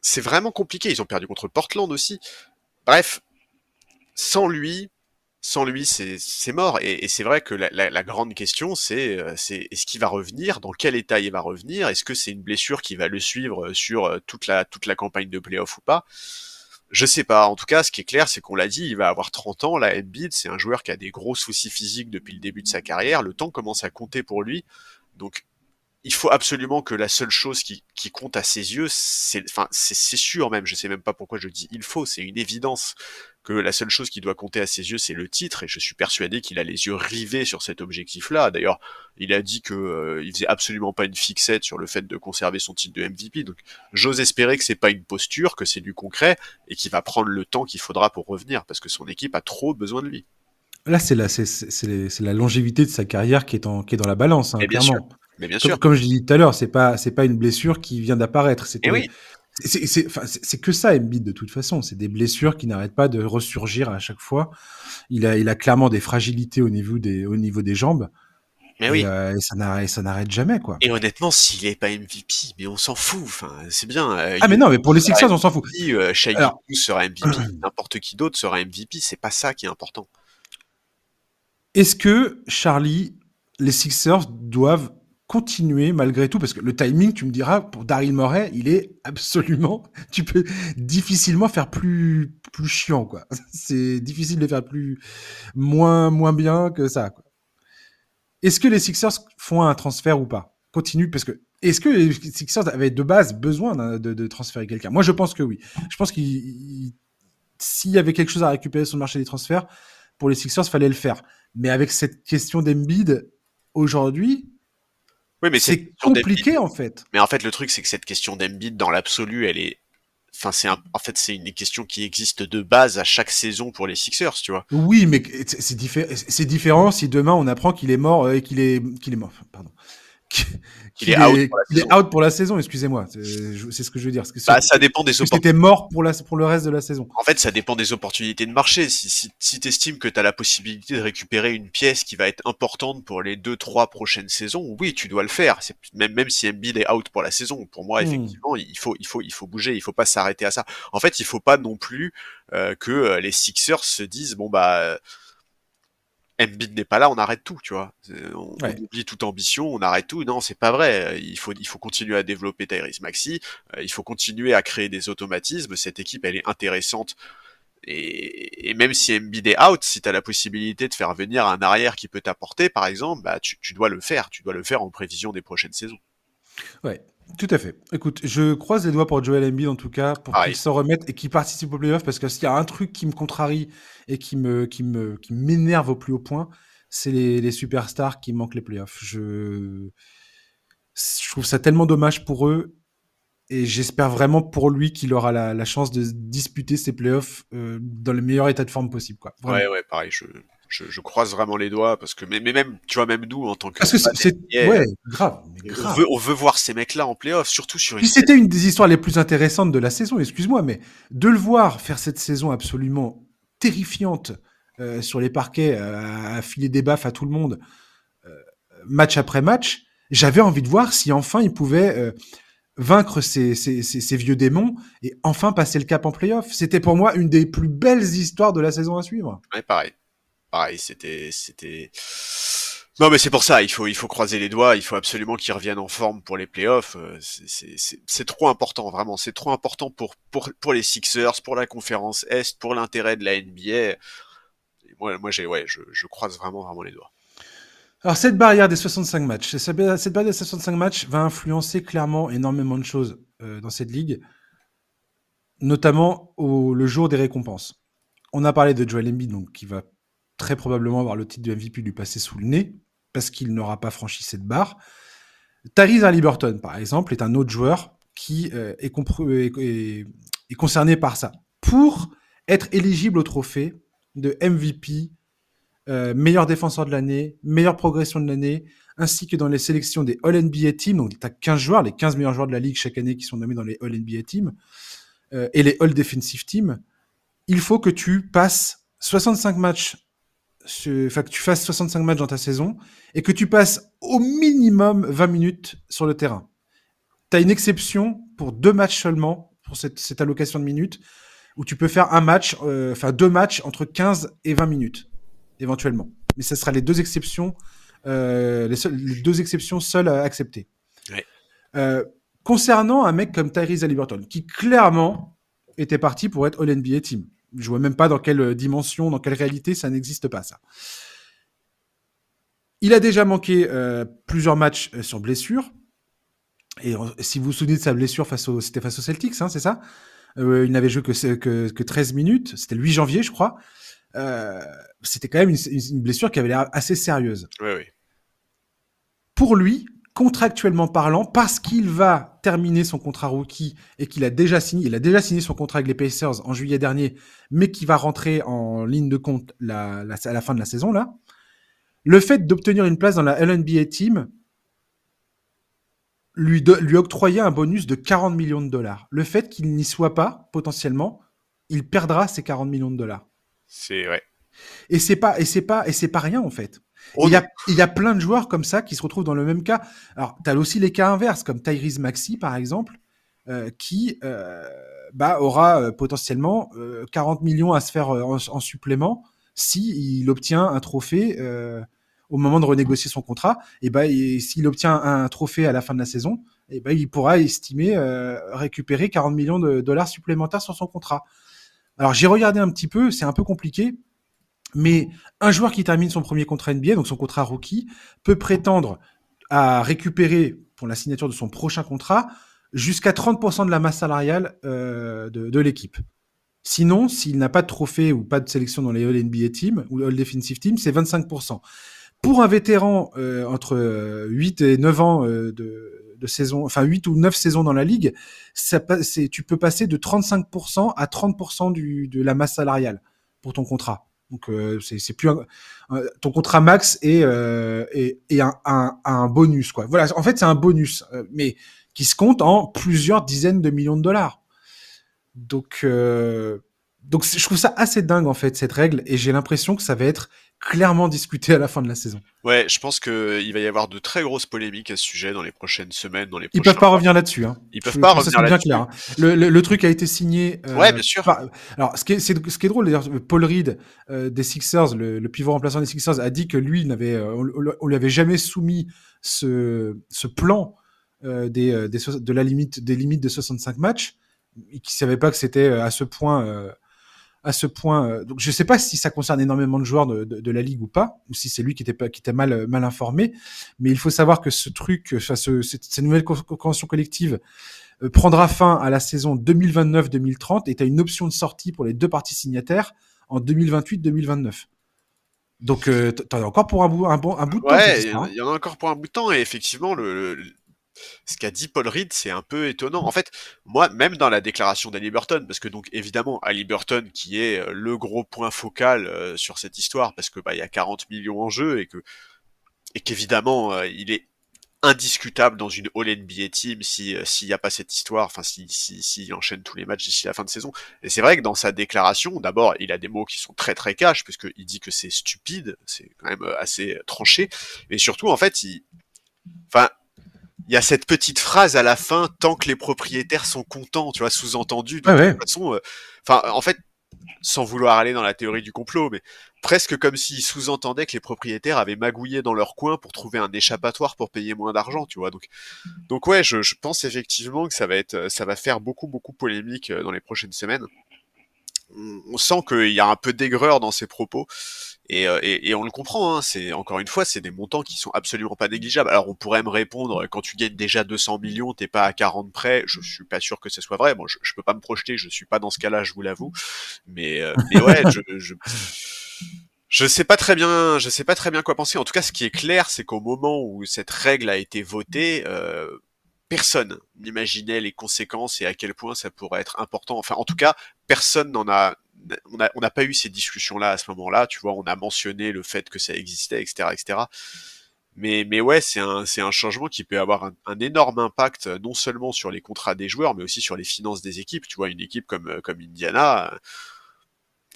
c'est vraiment compliqué, ils ont perdu contre Portland aussi. Bref, sans lui, sans lui, c'est mort. Et, et c'est vrai que la, la- la grande question, c'est euh, c'est est-ce qu'il va revenir? Dans quel état il va revenir? Est-ce que c'est une blessure qui va le suivre sur euh, toute la toute la campagne de playoff ou pas? Je sais pas. En tout cas, ce qui est clair, c'est qu'on l'a dit, il va avoir 30 ans. La Embiid, c'est un joueur qui a des gros soucis physiques depuis le début de sa carrière. Le temps commence à compter pour lui. Donc il faut absolument que la seule chose qui, qui compte à ses yeux, c'est, enfin, c'est sûr même, je sais même pas pourquoi je dis il faut, c'est une évidence que la seule chose qui doit compter à ses yeux, c'est le titre, et je suis persuadé qu'il a les yeux rivés sur cet objectif-là. D'ailleurs, il a dit que euh, il faisait absolument pas une fixette sur le fait de conserver son titre de MVP, donc j'ose espérer que c'est pas une posture, que c'est du concret, et qu'il va prendre le temps qu'il faudra pour revenir, parce que son équipe a trop besoin de lui.
Là, c'est la, c'est, la longévité de sa carrière qui est, en, qui est dans la balance, hein,
bien
clairement.
Mais bien
Comme,
sûr.
comme je l'ai dit tout à l'heure, c'est pas, c'est pas une blessure qui vient d'apparaître. C'était,
Eh oui.
C'est que ça, Embiid, de toute façon. C'est des blessures qui n'arrêtent pas de ressurgir à chaque fois. Il a, il a clairement des fragilités au niveau des, au niveau des jambes.
Mais
et,
oui.
euh, et ça n'arrête, jamais, quoi.
Et honnêtement, s'il est pas MVP, mais on s'en fout. Enfin, c'est bien. euh,
Ah, mais non, mais pour les Sixers, on s'en fout.
Euh, Shai
Alors-
sera MVP, n'importe qui d'autre sera MVP. C'est pas ça qui est important.
Est-ce que, Charlie, les Sixers doivent continuer malgré tout Parce que le timing, tu me diras, pour Daryl Morey, il est absolument. Tu peux difficilement faire plus, plus chiant, quoi. C'est difficile de faire plus. moins, moins bien que ça, quoi. Est-ce que les Sixers font un transfert ou pas? Continue, parce que. Est-ce que les Sixers avaient de base besoin de, transférer quelqu'un? Moi, je pense que oui. Je pense qu'il. il- S'il y avait quelque chose à récupérer sur le marché des transferts, pour les Sixers, fallait le faire. Mais avec cette question d'Embiid, aujourd'hui,
Oui, mais
c'est compliqué en fait.
Mais en fait, le truc, c'est que cette question d'Embiid, dans l'absolu, elle est. Enfin, c'est un... en fait, c'est une question qui existe de base à chaque saison pour les Sixers, tu vois.
Oui, mais c'est c'est diffé- c'est différent si demain on apprend qu'il est mort euh, et qu'il est qu'il est mort. Pardon. Qu'il
est out pour la
qu'il est
saison.
out pour la saison. Excusez-moi, c'est ce que je veux dire. Que
Bah, ça dépend des opportunités.
mort pour la pour le reste de la saison.
En fait, ça dépend des opportunités de marché. Si, si, si tu estimes que tu as la possibilité de récupérer une pièce qui va être importante pour les deux, trois prochaines saisons, oui, tu dois le faire. Même, même si Embiid est out pour la saison. Pour moi,
Hmm.
effectivement, il faut, il faut, il faut bouger. Il faut pas s'arrêter à ça. En fait, il faut pas non plus euh, que euh, les Sixers se disent bon bah Embiid n'est pas là, on arrête tout, tu vois. On,
Ouais.
on oublie toute ambition, on arrête tout. Non, c'est pas vrai. Il faut, il faut continuer à développer Tyrese Maxi. Euh, il faut continuer à créer des automatismes. Cette équipe, elle est intéressante. Et, et même si Embiid est out, si tu as la possibilité de faire venir un arrière qui peut t'apporter, par exemple, bah, tu, tu dois le faire. Tu dois le faire en prévision des prochaines saisons.
Ouais, tout à fait. Écoute, je croise les doigts pour Joel Embiid en tout cas, pour
Pareil.
qu'il s'en remette et qu'il participe au playoff parce que s'il y a un truc qui me contrarie et qui me qui me qui m'énerve au plus haut point, c'est les, les superstars qui manquent les playoffs. Je je trouve ça tellement dommage pour eux et j'espère vraiment pour lui qu'il aura la, la chance de disputer ses playoffs euh, dans le meilleur état de forme possible quoi. Vraiment.
Ouais, ouais, pareil. Je, je, je croise vraiment les doigts parce que, mais, mais même, tu vois, même nous, en tant que.
Parce que c'est ouais, grave, mais
on veut, on veut voir ces mecs-là en playoff, surtout sur une.
Puis c'était une des histoires les plus intéressantes de la saison, excuse-moi, mais de le voir faire cette saison absolument terrifiante euh, sur les parquets, euh, à filer des baffes à tout le monde, euh, match après match, j'avais envie de voir si enfin il pouvait vaincre ces, ces, ces, ces vieux démons et enfin passer le cap en playoff. C'était pour moi une des plus belles histoires de la saison à suivre.
Ouais, pareil. Pareil, c'était, c'était. Non, mais c'est pour ça. Il faut, il faut croiser les doigts. Il faut absolument qu'ils reviennent en forme pour les playoffs. Euh, c'est- trop important, vraiment. C'est trop important pour, pour, pour les Sixers, pour la conférence Est, pour l'intérêt de la NBA. Moi, moi, j'ai, ouais, je, je croise vraiment, vraiment les doigts.
Alors cette barrière des 65 matchs, cette barrière des 65 matchs va influencer clairement énormément de choses euh, dans cette ligue, notamment au, le jour des récompenses. On a parlé de Joel Embiid, donc qui va très probablement avoir le titre de MVP lui passer sous le nez parce qu'il n'aura pas franchi cette barre. Tyrese Haliburton, par exemple, est un autre joueur qui euh, est, concerné par ça. Pour être éligible au trophée de MVP, euh, meilleur défenseur de l'année, meilleure progression de l'année, ainsi que dans les sélections des All-NBA Teams, donc tu as 15 joueurs, les 15 meilleurs joueurs de la ligue chaque année qui sont nommés dans les All-NBA Teams, euh, et les All-Defensive Teams, il faut que tu passes 65 matchs, enfin que tu fasses 65 matchs dans ta saison, et que tu passes au minimum 20 minutes sur le terrain. Tu as une exception pour deux matchs seulement, pour cette, cette allocation de minutes, où tu peux faire un match, euh, enfin deux matchs entre 15 et 20 minutes, éventuellement. Mais ce sera les deux exceptions, euh, les, seules- les deux exceptions seules à accepter.
Ouais.
Euh, concernant un mec comme Tyrese Haliburton, qui clairement était parti pour être All-NBA Team. Je vois même pas dans quelle dimension, dans quelle réalité ça n'existe pas, ça. Il a déjà manqué euh, plusieurs matchs euh, sur blessure. Et euh, si vous vous souvenez de sa blessure face au, c'était face aux Celtics, hein, c'est ça? Euh, Il n'avait joué que, que, que 13 minutes. C'était le 8 janvier, je crois. Euh, c'était quand même une, une blessure qui avait l'air assez sérieuse.
Oui, oui.
Pour lui, contractuellement parlant, parce qu'il va terminer son contrat rookie et qu'il a déjà signé, il a déjà signé son contrat avec les Pacers en juillet dernier, mais qui va rentrer en ligne de compte la, la, à la fin de la saison là. Le fait d'obtenir une place dans la LNBA team lui, lui octroyer un bonus de 40 millions de dollars. Le fait qu'il n'y soit pas, potentiellement, il perdra ces 40 millions de dollars.
C'est vrai.
Et c'est pas, et c'est pas, et c'est pas rien en fait. Il y, a, il y a plein de joueurs comme ça qui se retrouvent dans le même cas. Alors, tu as aussi les cas inverses, comme Tyrese Maxi, par exemple, euh, qui euh, bah, aura euh, potentiellement 40 millions à se faire en, supplément si il obtient un trophée au moment de renégocier son contrat. Et bah, s'il obtient un trophée à la fin de la saison, et bah, il pourra estimer récupérer 40 millions de dollars supplémentaires sur son contrat. Alors j'ai regardé un petit peu, c'est un peu compliqué mais un joueur qui termine son premier contrat NBA, donc son contrat rookie, peut prétendre à récupérer pour la signature de son prochain contrat jusqu'à 30% de la masse salariale euh, de, l'équipe. Sinon, s'il n'a pas de trophée ou pas de sélection dans les All NBA Team ou All Defensive Team, c'est 25%. Pour un vétéran euh, entre 8 et 9 ans euh, de, saison, enfin 8 ou 9 saisons dans la ligue, tu peux passer de 35% à 30% du, de la masse salariale pour ton contrat. Donc euh, c'est plus ton contrat max euh, et, un, un, un, bonus quoi. Voilà, en fait c'est un bonus, euh, mais qui se compte en plusieurs dizaines de millions de dollars. Donc donc je trouve ça assez dingue en fait cette règle et j'ai l'impression que ça va être clairement discuté à la fin de la saison.
Ouais, je pense qu'il va y avoir de très grosses polémiques à ce sujet dans les prochaines semaines, dans les
Ils peuvent pas revenir là-dessus. Hein.
Ils peuvent pas revenir là-dessus.
Hein. Le, le, truc a été signé.
Euh, ouais, bien sûr.
Alors, ce qui est, ce qui est drôle, d'ailleurs, Paul Reed euh, des Sixers, le, le, pivot remplaçant des Sixers, a dit que lui, n'avait, euh, on, lui avait jamais soumis ce, ce plan euh, des, euh, des, de la limite, des limites de 65 matchs, et qu'il savait pas que c'était à ce point à ce point. Euh, donc je ne sais pas si ça concerne énormément de joueurs de, de, la ligue ou pas, ou si c'est lui qui était qui était mal mal informé. Mais il faut savoir que ce truc, enfin ce, cette, cette, nouvelle convention collective euh, prendra fin à la saison 2029-2030 et tu as une option de sortie pour les deux parties signataires en 2028-2029. Donc, euh, t'en as encore pour un bout, un bon, un bout de
temps. Ouais, il y en a encore pour un bout de temps. Et effectivement, le, ce qu'a dit Paul Reed, c'est un peu étonnant. En fait, moi, même dans la déclaration d'Ali Burton, parce que donc évidemment, Ali Burton qui est euh, le gros point focal euh, sur cette histoire, parce que bah il y a 40 millions en jeu et que et qu'évidemment euh, il est indiscutable dans une All NBA team si s'il n'y a pas cette histoire, enfin si s'il si, enchaîne tous les matchs d'ici la fin de saison. Et c'est vrai que dans sa déclaration, d'abord, il a des mots qui sont très très cash, puisqu'il dit que c'est stupide, c'est quand même assez tranché, mais surtout en fait, il, enfin il y a cette petite phrase à la fin, tant que les propriétaires sont contents, tu vois, sous-entendu. De toute façon, euh, enfin, en fait, sans vouloir aller dans la théorie du complot, mais presque comme s'ils sous-entendaient que les propriétaires avaient magouillé dans leur coin pour trouver un échappatoire pour payer moins d'argent, tu vois. Donc, donc ouais, je, je, pense effectivement que ça va être, ça va faire beaucoup, beaucoup polémique euh, dans les prochaines semaines. On, on sent qu'il y a un peu d'aigreur dans ses propos. Euh, et, et, on le comprend, hein, c'est encore une fois, c'est des montants qui sont absolument pas négligeables. Alors on pourrait me répondre, quand tu gagnes déjà 200 millions, t'es pas à 40 près. Je suis pas sûr que ce soit vrai. Bon, je, je peux pas me projeter, je suis pas dans ce cas-là, je vous l'avoue. Mais, euh, mais ouais, je, je, je sais pas très bien, je sais pas très bien quoi penser. En tout cas, ce qui est clair, c'est qu'au moment où cette règle a été votée, euh, personne n'imaginait les conséquences et à quel point ça pourrait être important. Enfin, en tout cas, personne n'en a on n'a pas eu ces discussions-là à ce moment-là, tu vois, on a mentionné le fait que ça existait, etc., etc. Mais, mais ouais, c'est un, c'est un changement qui peut avoir un, énorme impact, non seulement sur les contrats des joueurs, mais aussi sur les finances des équipes. Tu vois, une équipe comme, comme Indiana,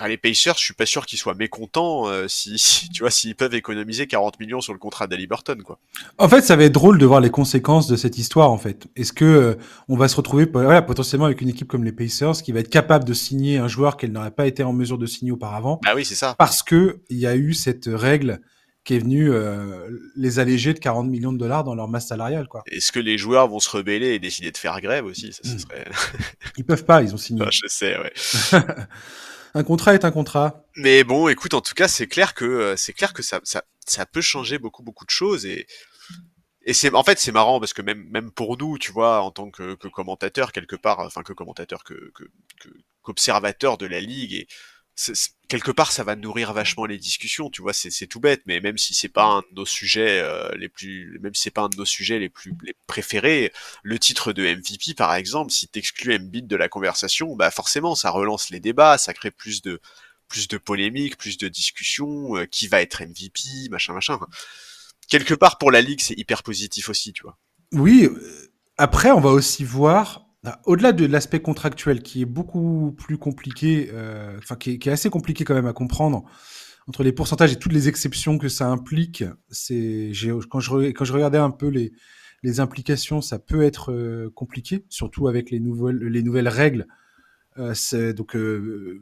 ah, les Pacers, je suis pas sûr qu'ils soient mécontents euh, si, tu vois s'ils peuvent économiser 40 millions sur le contrat Burton quoi.
En fait, ça va être drôle de voir les conséquences de cette histoire en fait. Est-ce que euh, on va se retrouver voilà, potentiellement avec une équipe comme les Pacers qui va être capable de signer un joueur qu'elle n'aurait pas été en mesure de signer auparavant
Ah oui, c'est ça.
Parce que il y a eu cette règle qui est venue euh, les alléger de 40 millions de dollars dans leur masse salariale quoi.
Est-ce que les joueurs vont se rebeller et décider de faire grève aussi? Ça, ça hmm. serait...
Ils peuvent pas, ils ont signé.
Ah, je sais, ouais.
un contrat est un contrat.
Mais bon, écoute, en tout cas, c'est clair que euh, c'est clair que ça, ça, ça peut changer beaucoup beaucoup de choses et et c'est en fait c'est marrant parce que même même pour nous, tu vois, en tant que, que commentateur quelque part, enfin que commentateur que qu'observateur que, de la ligue et quelque part ça va nourrir vachement les discussions tu vois c'est tout bête mais même si c'est pas un de nos sujets euh, les plus même si c'est pas un de nos sujets les plus les préférés le titre de MVP par exemple si t'exclus Embiid de la conversation bah forcément ça relance les débats ça crée plus de plus de polémiques plus de discussions euh, qui va être MVP machin machin. Quelque part pour la ligue c'est hyper positif aussi tu vois.
Oui après, on va aussi voir, au-delà de l'aspect contractuel qui est beaucoup plus compliqué, euh, enfin qui, est assez compliqué quand même à comprendre, entre les pourcentages et toutes les exceptions que ça implique, c'est quand je, quand je regardais un peu les, les implications, ça peut être euh, compliqué, surtout avec les nouvelles, les nouvelles règles. Euh, donc euh,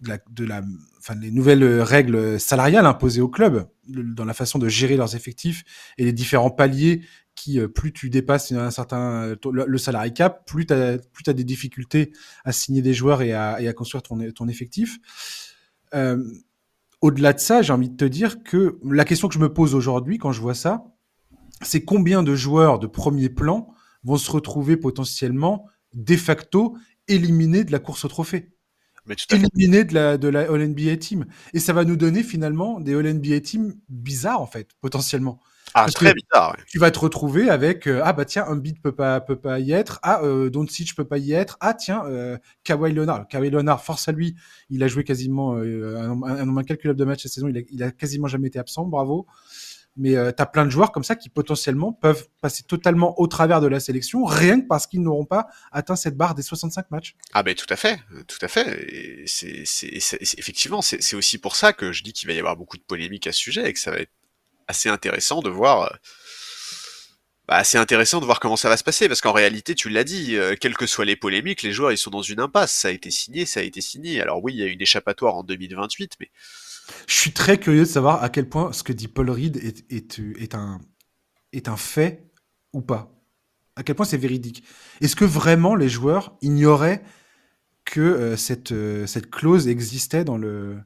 de la, de la, enfin, les nouvelles règles salariales imposées au club dans la façon de gérer leurs effectifs et les différents paliers qui, plus tu dépasses un certain le, salarié cap, plus tu as, plus as des difficultés à signer des joueurs et à, à construire ton, ton effectif. Euh, au-delà de ça, j'ai envie de te dire que la question que je me pose aujourd'hui quand je vois ça, c'est combien de joueurs de premier plan vont se retrouver potentiellement de facto éliminés de la course au trophée? Éliminés de la, de la All-NBA Team. Et ça va nous donner finalement des All-NBA Team bizarres, en fait, potentiellement.
Ah, très bizarre.
Tu vas te retrouver avec euh, ah bah tiens un beat peut pas peut pas y être. Ah euh, Doncic peut pas y être. Ah tiens euh, Kawhi Leonard. Kawhi Leonard force à lui il a joué quasiment euh, un, un, nombre incalculable de matchs cette saison. Il a, il a quasiment jamais été absent. Bravo mais euh, tu as plein de joueurs comme ça qui potentiellement peuvent passer totalement au travers de la sélection, rien que parce qu'ils n'auront pas atteint cette barre des 65 matchs.
Ah ben tout à fait, tout à fait. C'est, effectivement, c'est aussi pour ça que je dis qu'il va y avoir beaucoup de polémiques à ce sujet et que ça va être assez intéressant de voir. Euh, bah, intéressant de voir comment ça va se passer parce qu'en réalité, tu l'as dit, euh, quelles que soient les polémiques, les joueurs ils sont dans une impasse. Ça a été signé, ça a été signé. Alors oui, il y a une échappatoire en 2028, mais
je suis très curieux de savoir à quel point ce que dit Paul Reed est, est, est, un, est un fait ou pas. À quel point c'est véridique. Est-ce que vraiment les joueurs ignoraient que euh, cette, euh, cette clause existait dans le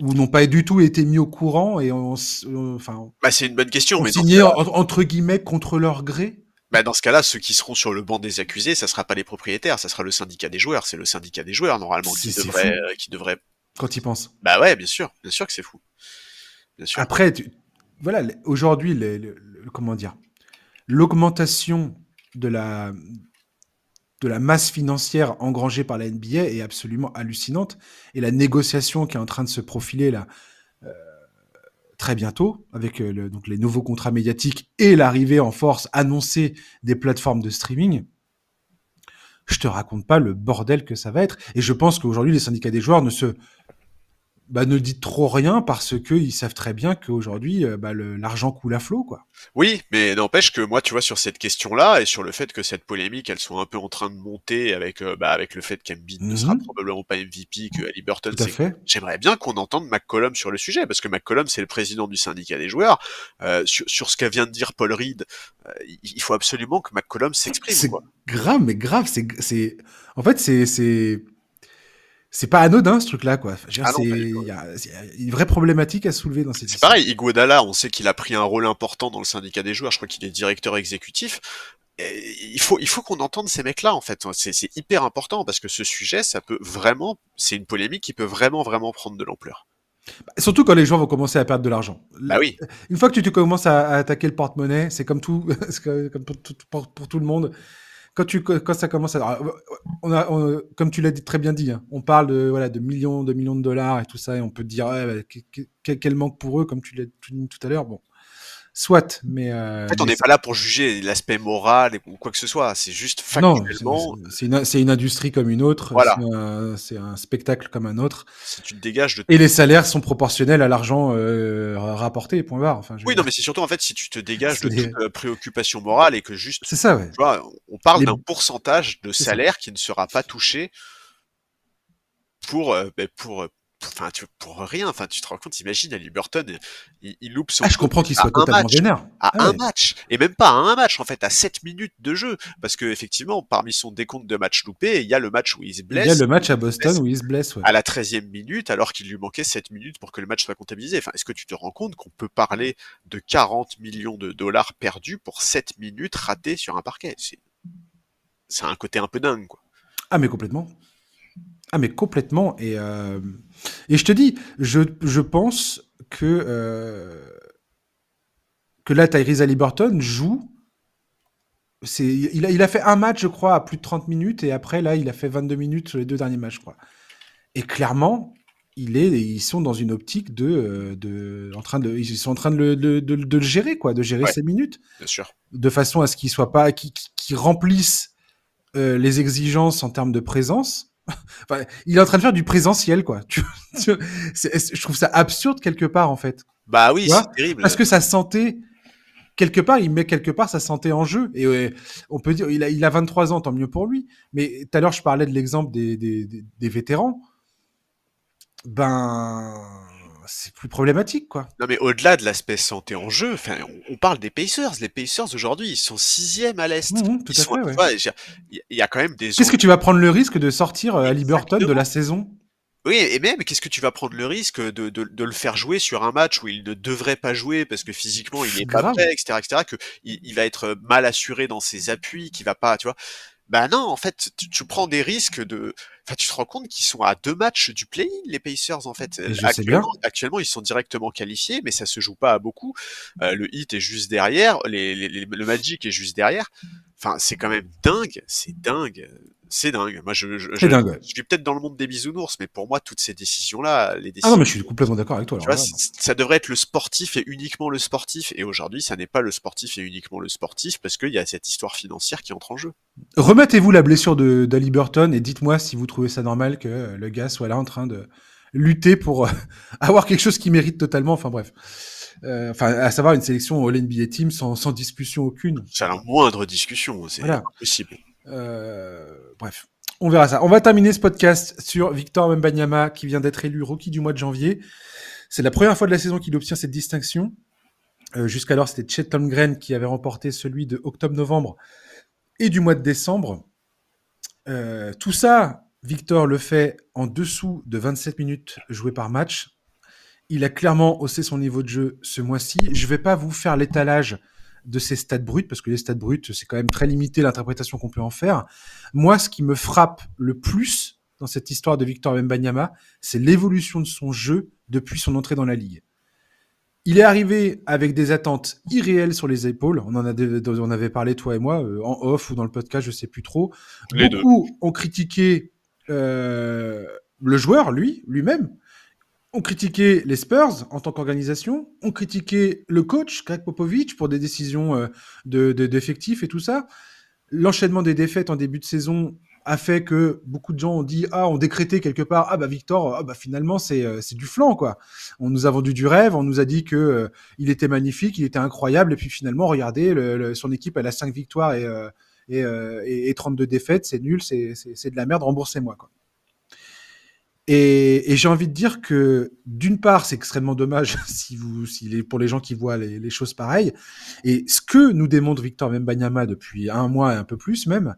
ou n'ont pas du tout été mis au courant et on, enfin
bah, c'est une bonne question
mais signé entre guillemets contre leur gré?
Bah dans ce cas-là, ceux qui seront sur le banc des accusés, ça sera pas les propriétaires, ça sera le syndicat des joueurs. C'est le syndicat des joueurs normalement qui devrait, qui devrait
quand il pense.
Bah ouais, bien sûr, bien sûr que c'est fou.
Bien sûr. Après, voilà, aujourd'hui, comment dire, l'augmentation de la de la masse financière engrangée par la NBA est absolument hallucinante et la négociation qui est en train de se profiler là euh, très bientôt avec euh, le, donc les nouveaux contrats médiatiques et l'arrivée en force annoncée des plateformes de streaming je te raconte pas le bordel que ça va être. Et je pense qu'aujourd'hui, les syndicats des joueurs ne se bah, ne dit trop rien parce qu'ils savent très bien qu'aujourd'hui, euh, bah, l'argent coule à flot, quoi.
Oui, mais n'empêche que moi, tu vois, sur cette question-là et sur le fait que cette polémique, elle soit un peu en train de monter avec, euh, bah, avec le fait qu'Embiid ne sera mhm. probablement pas MVP, que Ali Burton, j'aimerais bien qu'on entende McCollum sur le sujet parce que McCollum, c'est le président du syndicat des joueurs. Euh, sur, sur, ce qu'a vient de dire Paul Reed, il faut absolument que McCollum s'exprime.
C'est grave, mais grave, c'est, en fait, c'est, c'est pas anodin ce truc-là, quoi. Ah il y, a une vraie problématique à soulever dans cette.
C'est pareil, Iguodala, on sait qu'il a pris un rôle important dans le syndicat des joueurs. Je crois qu'il est directeur exécutif. il faut, il faut qu'on entende ces mecs-là en fait. C'est hyper important parce que ce sujet, ça peut vraiment, c'est une polémique qui peut vraiment, vraiment prendre de l'ampleur.
Bah, surtout quand les gens vont commencer à perdre de l'argent.
Bah oui.
Une fois que tu, tu commences à, attaquer le porte-monnaie, c'est comme tout, comme pour, pour, tout le monde quand tu ça commence à on a comme tu l'as très bien dit hein, on parle de voilà de millions de millions de dollars et tout ça et on peut dire ouais, quel, manque pour eux comme tu l'as dit tout à l'heure. Bon Soit, mais.
Euh, en fait, on n'est pas là pour juger l'aspect moral ou quoi que ce soit. C'est juste factuellement.
C'est une, une, industrie comme une autre. Voilà. C'est un, spectacle comme un autre.
Si tu te dégages de.
Et les salaires sont proportionnels à l'argent euh, rapporté. Point barre. Enfin,
oui, non, mais c'est surtout en fait si tu te dégages de toute euh, préoccupation morale et que juste.
C'est ça, ouais.
Tu vois, on parle d'un pourcentage de salaire qui ne sera pas touché pour, ben, pour enfin, tu, pour rien, enfin, tu te rends compte, imagine, Ali Burton, il, il loupe son.
Ah, je comprends qu'il soit totalement vénère.
À ah un match. Et même pas à un match, en fait, à 7 minutes de jeu. Parce que, effectivement, parmi son décompte de matchs loupés, il y a le match où il se blesse.
Il y a le match à Boston où il se blesse, ouais.
À la 13e minute, alors qu'il lui manquait 7 minutes pour que le match soit comptabilisé. Enfin, est-ce que tu te rends compte qu'on peut parler de 40 millions de dollars perdus pour 7 minutes ratées sur un parquet? C'est, c'est un côté un peu dingue, quoi.
Ah, mais complètement. Ah, mais complètement. Et, euh... et je te dis, je, je pense que, euh... que là, Tyrese Halliburton joue. C'est, il, a, il a fait un match, je crois, à plus de 30 minutes, et après, là, il a fait 22 minutes sur les deux derniers matchs, je crois. Et clairement, il est, ils sont dans une optique de, euh, de, en train de, ils sont en train de le, de, de, de le gérer, quoi, de gérer
Ouais.
ses minutes,
Bien sûr.
de façon à ce qu'il soit pas, qu'il qu'il remplisse euh, les exigences en termes de présence. enfin, il est en train de faire du présentiel, quoi. Je trouve ça absurde quelque part, en fait,
Bah oui, c'est terrible.
parce que sa santé, quelque part, il met quelque part sa santé en jeu. Et euh, on peut dire, il a, il a 23 ans, tant mieux pour lui. Mais tout à l'heure, je parlais de l'exemple des, des, des, des vétérans. Ben, c'est plus problématique, quoi.
Non mais au-delà de l'aspect santé en jeu, enfin, on, on parle des Pacers. Les Pacers aujourd'hui, ils sont sixième à l'est.
Mhm, tout
Ils
à
sont,
fait,
tu
ouais.
il y, a- il y a quand même des.
Qu'est-ce que tu vas prendre le risque de sortir euh, Ali Burton de la saison?
Oui, et même, qu'est-ce que tu vas prendre le risque de, de, de le faire jouer sur un match où il ne devrait pas jouer parce que physiquement il n'est pas prêt, etc., etc., que il, il va être mal assuré dans ses appuis, qu'il va pas, tu vois? Bah non, en fait, tu, tu prends des risques de. Enfin, tu te rends compte qu'ils sont à deux matchs du play-in, les Pacers, en fait.
Sais
actuellement, actuellement, ils sont directement qualifiés, mais ça se joue pas à beaucoup. Euh, le Heat est juste derrière, les, les- les- le Magic est juste derrière. Enfin, c'est quand même dingue, c'est dingue, c'est dingue. Moi, je, je,
C'est
je,
dingue, ouais.
je suis peut-être dans le monde des bisounours, mais pour moi, toutes ces décisions-là, les
Ah
décisions.
non, mais je suis complètement d'accord avec toi.
Tu
alors
vois,
là,
c- ça devrait être le sportif et uniquement le sportif. Et aujourd'hui, ça n'est pas le sportif et uniquement le sportif parce qu'il y a cette histoire financière qui entre en jeu.
Remettez-vous la blessure de d'Ali Burton et dites-moi si vous trouvez ça normal que euh, le gars soit là en train de lutter pour euh, avoir quelque chose qui mérite totalement. Enfin bref. Euh, Enfin, à savoir une sélection All NBA Team sans, sans discussion aucune.
C'est la moindre discussion, c'est
Voilà.
impossible.
Euh, bref, on verra ça. On va terminer ce podcast sur Victor Mbanyama qui vient d'être élu rookie du mois de janvier. C'est la première fois de la saison qu'il obtient cette distinction. Euh, Jusqu'alors, c'était Chet Holmgren qui avait remporté celui de octobre-novembre et du mois de décembre. Euh, tout ça, Victor le fait en dessous de 27 minutes jouées par match. Il a clairement haussé son niveau de jeu ce mois-ci. Je vais pas vous faire l'étalage de ses stats bruts, parce que les stats bruts, c'est quand même très limité l'interprétation qu'on peut en faire. Moi, ce qui me frappe le plus dans cette histoire de Victor Wembanyama, c'est l'évolution de son jeu depuis son entrée dans la ligue. Il est arrivé avec des attentes irréelles sur les épaules. On en, a, on avait parlé, toi et moi, euh, en off ou dans le podcast, je sais plus trop.
Les
Beaucoup ont critiqué euh, le joueur, lui, lui-même. On critiqué les Spurs en tant qu'organisation. On critiqué le coach, Greg Popovich, pour des décisions euh, de, de, d'effectifs et tout ça. L'enchaînement des défaites en début de saison a fait que beaucoup de gens ont dit ah on décrété quelque part ah bah Victor ah bah finalement c'est euh, c'est du flanc quoi on nous a vendu du rêve on nous a dit que euh, il était magnifique il était incroyable et puis finalement regardez son équipe elle a 5 victoires et euh, et, euh, et, et 32 défaites c'est nul c'est de la merde remboursez-moi quoi et, et j'ai envie de dire que d'une part, c'est extrêmement dommage si vous, si les, pour les gens qui voient les, choses pareilles. Et ce que nous démontre Victor Mbanyama depuis un mois et un peu plus même,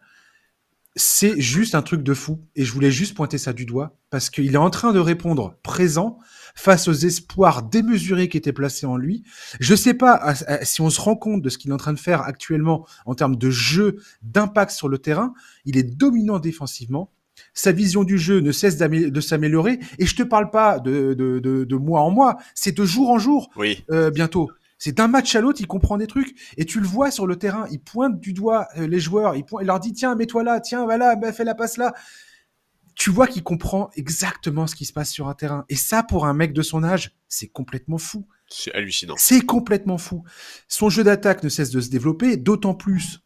c'est juste un truc de fou. Et je voulais juste pointer ça du doigt parce qu'il est en train de répondre présent face aux espoirs démesurés qui étaient placés en lui. Je sais pas si on se rend compte de ce qu'il est en train de faire actuellement en termes de jeu, d'impact sur le terrain. Il est dominant défensivement sa vision du jeu ne cesse de s'améliorer. Et je te parle pas de, de, de, de mois en mois, c'est de jour en jour.
Oui.
Euh, bientôt. C'est d'un match à l'autre, il comprend des trucs. Et tu le vois sur le terrain, il pointe du doigt euh, les joueurs, il, pointe, il leur dit tiens, mets-toi là, tiens, voilà, bah, fais la passe là. Tu vois qu'il comprend exactement ce qui se passe sur un terrain. Et ça, pour un mec de son âge, c'est complètement fou.
C'est hallucinant.
C'est complètement fou. Son jeu d'attaque ne cesse de se développer, d'autant plus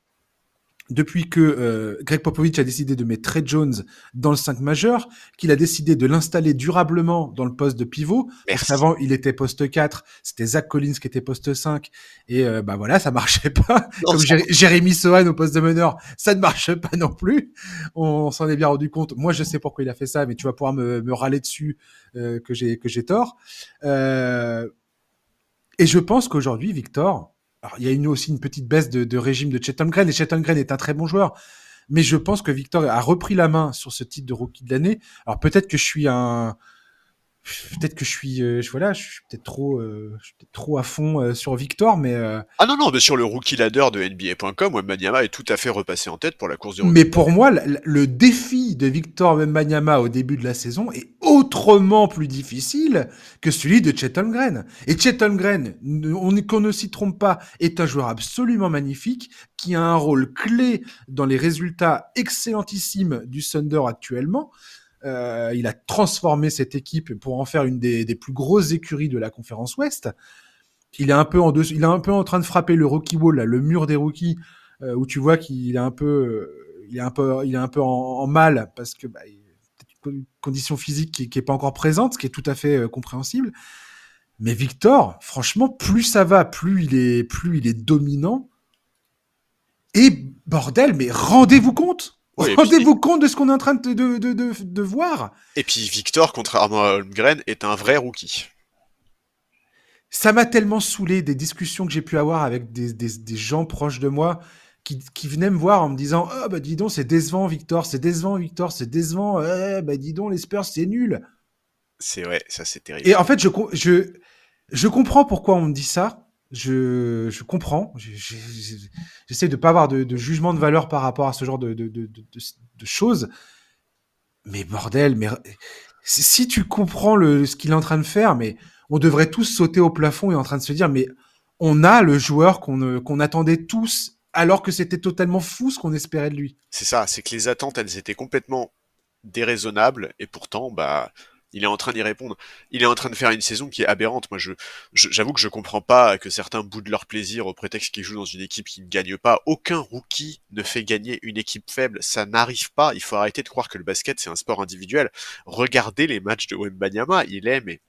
depuis que euh, Greg Popovich a décidé de mettre Trey Jones dans le 5 majeur, qu'il a décidé de l'installer durablement dans le poste de pivot. Parce qu'avant, il était poste 4, c'était Zach Collins qui était poste 5, et euh, bah voilà, ça marchait pas.
Non,
Comme
ça...
Jérémy Sohan au poste de meneur, ça ne marche pas non plus. On, on s'en est bien rendu compte. Moi, je sais pourquoi il a fait ça, mais tu vas pouvoir me, me râler dessus euh, que j'ai que j'ai tort. Euh, et je pense qu'aujourd'hui, Victor, alors, il y a une, aussi une petite baisse de, de régime de Chet Holmgren, et Chet Holmgren est un très bon joueur. Mais je pense que Victor a repris la main sur ce titre de rookie de l'année. Alors peut-être que je suis un, peut-être que je suis, euh, je, voilà, je suis peut-être trop, euh, je suis peut trop à fond euh, sur Victor, mais euh,
ah non non, mais sur le rookie ladder de NBA.com, Wembanyama est tout à fait repassé en tête pour la course du.
Mais pour moi, le, le défi de Victor Wembanyama au début de la saison est autrement plus difficile que celui de Chet Holmgren. Et Chet Holmgren, on qu'on ne s'y trompe pas, est un joueur absolument magnifique qui a un rôle clé dans les résultats excellentissimes du Thunder actuellement. Euh, il a transformé cette équipe pour en faire une des, plus grosses écuries de la conférence Ouest. Il est un peu en il est un peu en train de frapper le rookie wall, là, le mur des rookies, euh, où tu vois qu'il est un peu, euh, il est un peu, il est un peu en, mal parce que bah, une condition physique qui, qui est pas encore présente, ce qui est tout à fait compréhensible. Mais Victor, franchement, plus ça va, plus il est, plus il est dominant. Et bordel, mais rendez-vous compte oui, Rendez-vous puis... compte de ce qu'on est en train de, de, de, voir.
Et puis Victor, contrairement à Holmgren, est un vrai rookie.
Ça m'a tellement saoulé des discussions que j'ai pu avoir avec des, des, des gens proches de moi qui, qui, venaient me voir en me disant oh, bah dis donc, c'est décevant, Victor, c'est décevant, Victor, c'est décevant, eh, bah dis donc, les Spurs, c'est nul.
C'est vrai, ça c'est terrible.
Et en fait, je, je, je comprends pourquoi on me dit ça. Je, comprends. J'essaie de pas avoir de, jugement de valeur par rapport à ce genre de, choses. Mais bordel, mais si tu comprends ce qu'il est en train de faire, mais on devrait tous sauter au plafond et en train de se dire, mais on a le joueur qu'on qu'on attendait tous, alors que c'était totalement fou ce qu'on espérait de lui.
C'est ça, c'est que les attentes, elles étaient complètement déraisonnables, et pourtant, bah, il est en train d'y répondre. Il est en train de faire une saison qui est aberrante. Moi, je, j'avoue que je comprends pas que certains boudent leur plaisir au prétexte qu'ils jouent dans une équipe qui ne gagne pas. Aucun rookie ne fait gagner une équipe faible. Ça n'arrive pas. Il faut arrêter de croire que le basket, c'est un sport individuel. Regardez les matchs de Wembanyama. Il est, mais,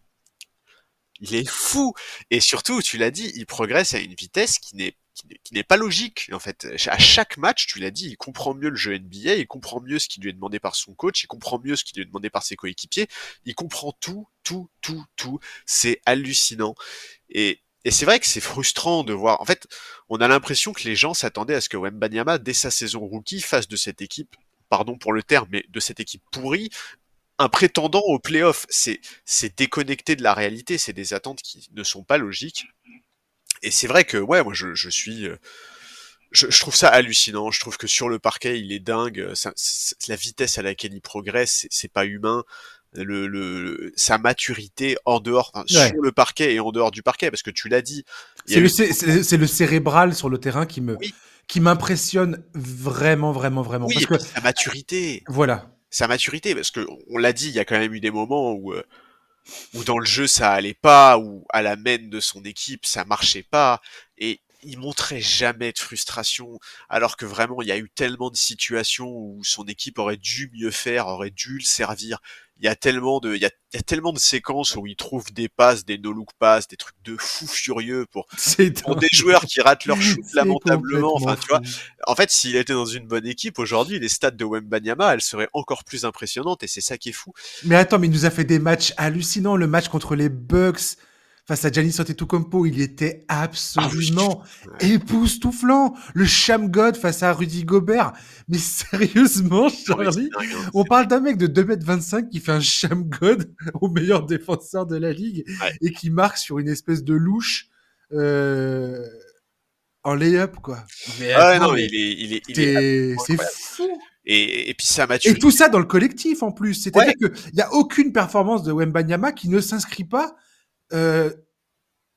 il est fou. Et surtout, tu l'as dit, il progresse à une vitesse qui n'est qui n'est pas logique en fait. À chaque match, tu l'as dit, il comprend mieux le jeu NBA, il comprend mieux ce qui lui est demandé par son coach, il comprend mieux ce qui lui est demandé par ses coéquipiers, il comprend tout, tout, tout, tout. C'est hallucinant. Et, et c'est vrai que c'est frustrant de voir. En fait, on a l'impression que les gens s'attendaient à ce que Wembanyama, dès sa saison rookie, fasse de cette équipe, pardon pour le terme, mais de cette équipe pourrie, un prétendant au playoff. C'est, c'est déconnecté de la réalité, c'est des attentes qui ne sont pas logiques et c'est vrai que ouais, moi je, je suis, euh, je, je, trouve ça hallucinant. Je trouve que sur le parquet, il est dingue. Ça, la vitesse à laquelle il progresse, c'est pas humain. Le, le, sa maturité en dehors, enfin, ouais. sur le parquet et en dehors du parquet, parce que tu l'as dit.
C'est le, eu... le, cérébral sur le terrain qui me, oui. qui m'impressionne vraiment, vraiment, vraiment.
Oui,
parce que
sa maturité.
Voilà.
Sa maturité, parce que on l'a dit, il y a quand même eu des moments où euh, où dans le jeu ça allait pas, où à la main de son équipe ça marchait pas, et il montrait jamais de frustration, alors que vraiment il y a eu tellement de situations où son équipe aurait dû mieux faire, aurait dû le servir. Il y a tellement de, il y a, il y a tellement de séquences où il trouve des passes, des no-look passes, des trucs de fou furieux pour, pour des joueurs qui ratent leur shoot lamentablement. Enfin, tu vois. En fait, s'il était dans une bonne équipe aujourd'hui, les stats de Wembanyama, elles seraient encore plus impressionnantes et c'est ça qui est fou.
Mais attends, mais il nous a fait des matchs hallucinants. Le match contre les Bucks face à Giannis Antetokounmpo, il était absolument ah oui. époustouflant. Le Sham God face à Rudy Gobert. Mais sérieusement, Charlie, oui, on parle d'un mec de 2m25 qui fait un Sham God au meilleur défenseur de la ligue
ouais.
et qui marque sur une espèce de louche euh, en lay-up, quoi.
Mais ah attends, non, mais il est, il est, il est
c'est fou.
Et, et, puis ça maturité.
Et tout ça dans le collectif en plus. C'est-à-dire ouais. qu'il n'y a aucune performance de Wembanyama qui ne s'inscrit pas euh,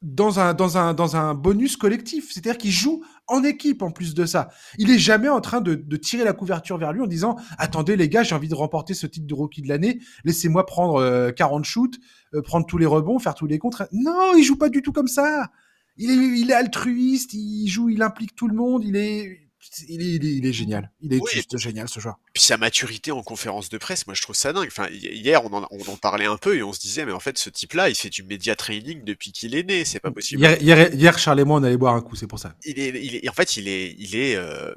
dans un dans un dans un bonus collectif, c'est-à-dire qu'il joue en équipe en plus de ça. Il est jamais en train de, de tirer la couverture vers lui en disant attendez les gars, j'ai envie de remporter ce titre de rookie de l'année, laissez-moi prendre euh, 40 shoots, euh, prendre tous les rebonds, faire tous les contres. Non, il joue pas du tout comme ça. Il est il est altruiste, il joue, il implique tout le monde, il est il est, il est, il est génial. Il est oui, juste génial ce joueur.
Puis sa maturité en conférence de presse, moi je trouve ça dingue. Enfin, hier on en, on en parlait un peu et on se disait mais en fait ce type-là il fait du média training depuis qu'il est né, c'est pas possible.
Hier, hier, hier, Charles et moi on allait boire un coup, c'est pour ça.
Il est, il est, en fait il est, il est. Euh...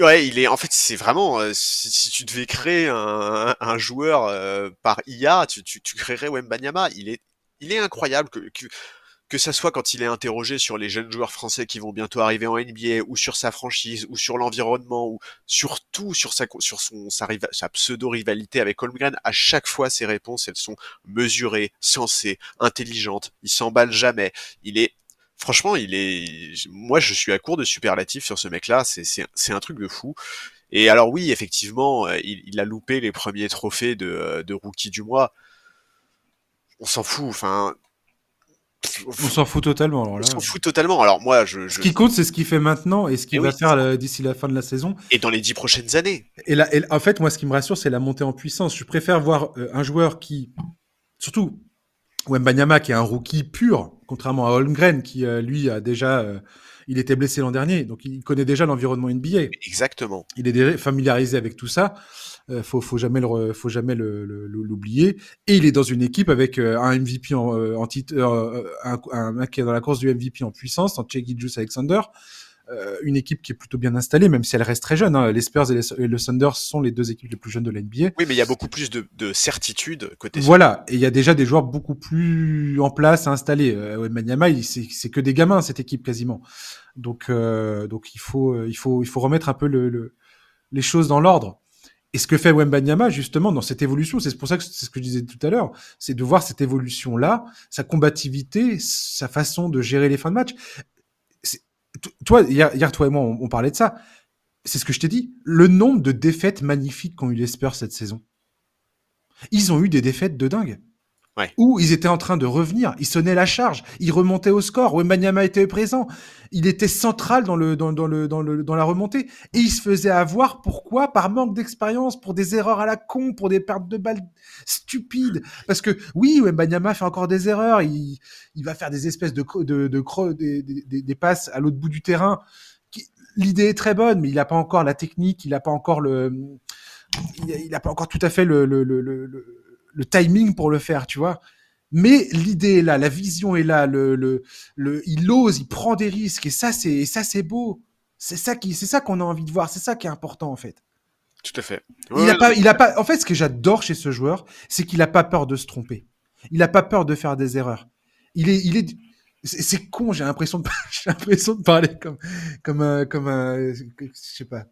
Ouais, il est. En fait, c'est vraiment. Euh, si, si, tu devais créer un, un joueur euh, par IA, tu, tu, tu créerais Wembanyama. Il est, il est incroyable que, que que ça soit quand il est interrogé sur les jeunes joueurs français qui vont bientôt arriver en NBA, ou sur sa franchise, ou sur l'environnement, ou surtout sur sa sur son sa, pseudo rivalité avec Holmgren, à chaque fois ses réponses elles sont mesurées, sensées, intelligentes. Il s'emballe jamais. Il est franchement, il est moi je suis à court de superlatifs sur ce mec-là. C'est c'est un truc de fou. Et alors oui, effectivement, il, il a loupé les premiers trophées de de rookie du mois. On s'en fout. Enfin,
on s'en fout totalement. Alors là.
On s'en fout totalement. Alors moi, je,
Ce qui compte, c'est ce qu'il fait maintenant et ce qu'il va faire d'ici la fin de la saison.
Et dans les dix prochaines années.
Et là, en fait, moi, ce qui me rassure, c'est la montée en puissance. Je préfère voir euh, un joueur qui, surtout Wembanyama, qui est un rookie pur, contrairement à Holmgren, qui euh, lui a déjà, euh, il était blessé l'an dernier, donc il connaît déjà l'environnement NBA.
Exactement.
Il est familiarisé avec tout ça. Euh, faut, faut jamais le, faut jamais l'oublier. Et il est dans une équipe avec euh, un MVP en, euh, en titre, euh, un, un, mec qui est dans la course du MVP en puissance, en Cheggy Juice Alexander. Euh, une équipe qui est plutôt bien installée, même si elle reste très jeune. Hein. Les Spurs et, les, et, le Thunder sont les deux équipes les plus jeunes de l'NBA.
Oui, mais il y a beaucoup plus de, de certitude côté.
Voilà, et il y a déjà des joueurs beaucoup plus en place, installés. Euh, Manyama, c'est que des gamins cette équipe quasiment. Donc, euh, donc il faut, il faut, il faut remettre un peu le, le les choses dans l'ordre. Et ce que fait Wembanyama, justement, dans cette évolution, c'est pour ça que c'est ce que je disais tout à l'heure, c'est de voir cette évolution-là, sa combativité, sa façon de gérer les fins de match. Toi, hier, toi et moi, on, on parlait de ça. C'est ce que je t'ai dit. Le nombre de défaites magnifiques qu'ont eu les Spurs cette saison. Ils ont eu des défaites de dingue.
Ouais.
Où ils étaient en train de revenir, ils sonnaient la charge, ils remontaient au score. Wembanyama était présent, il était central dans le dans, le dans le dans la remontée et il se faisait avoir pourquoi? Par manque d'expérience, pour des erreurs à la con, pour des pertes de balles stupides. Parce que oui, Wembanyama fait encore des erreurs, il il va faire des espèces de de de, des, des passes à l'autre bout du terrain. L'idée est très bonne, mais il n'a pas encore la technique, il n'a pas encore le il n'a pas encore tout à fait le, le, le, le le timing pour le faire, tu vois. Mais l'idée est là, la vision est là, le, le, le, il ose, il prend des risques, et ça, c'est, ça, c'est beau. C'est ça qui, c'est ça qu'on a envie de voir, c'est ça qui est important, en fait.
Tout à fait.
Ouais, il a pas, il a pas, en fait, ce que j'adore chez ce joueur, c'est qu'il a pas peur de se tromper. Il a pas peur de faire des erreurs. Il est, il est, c'est con, j'ai l'impression de, j'ai l'impression de parler comme, comme un, comme un, je sais pas.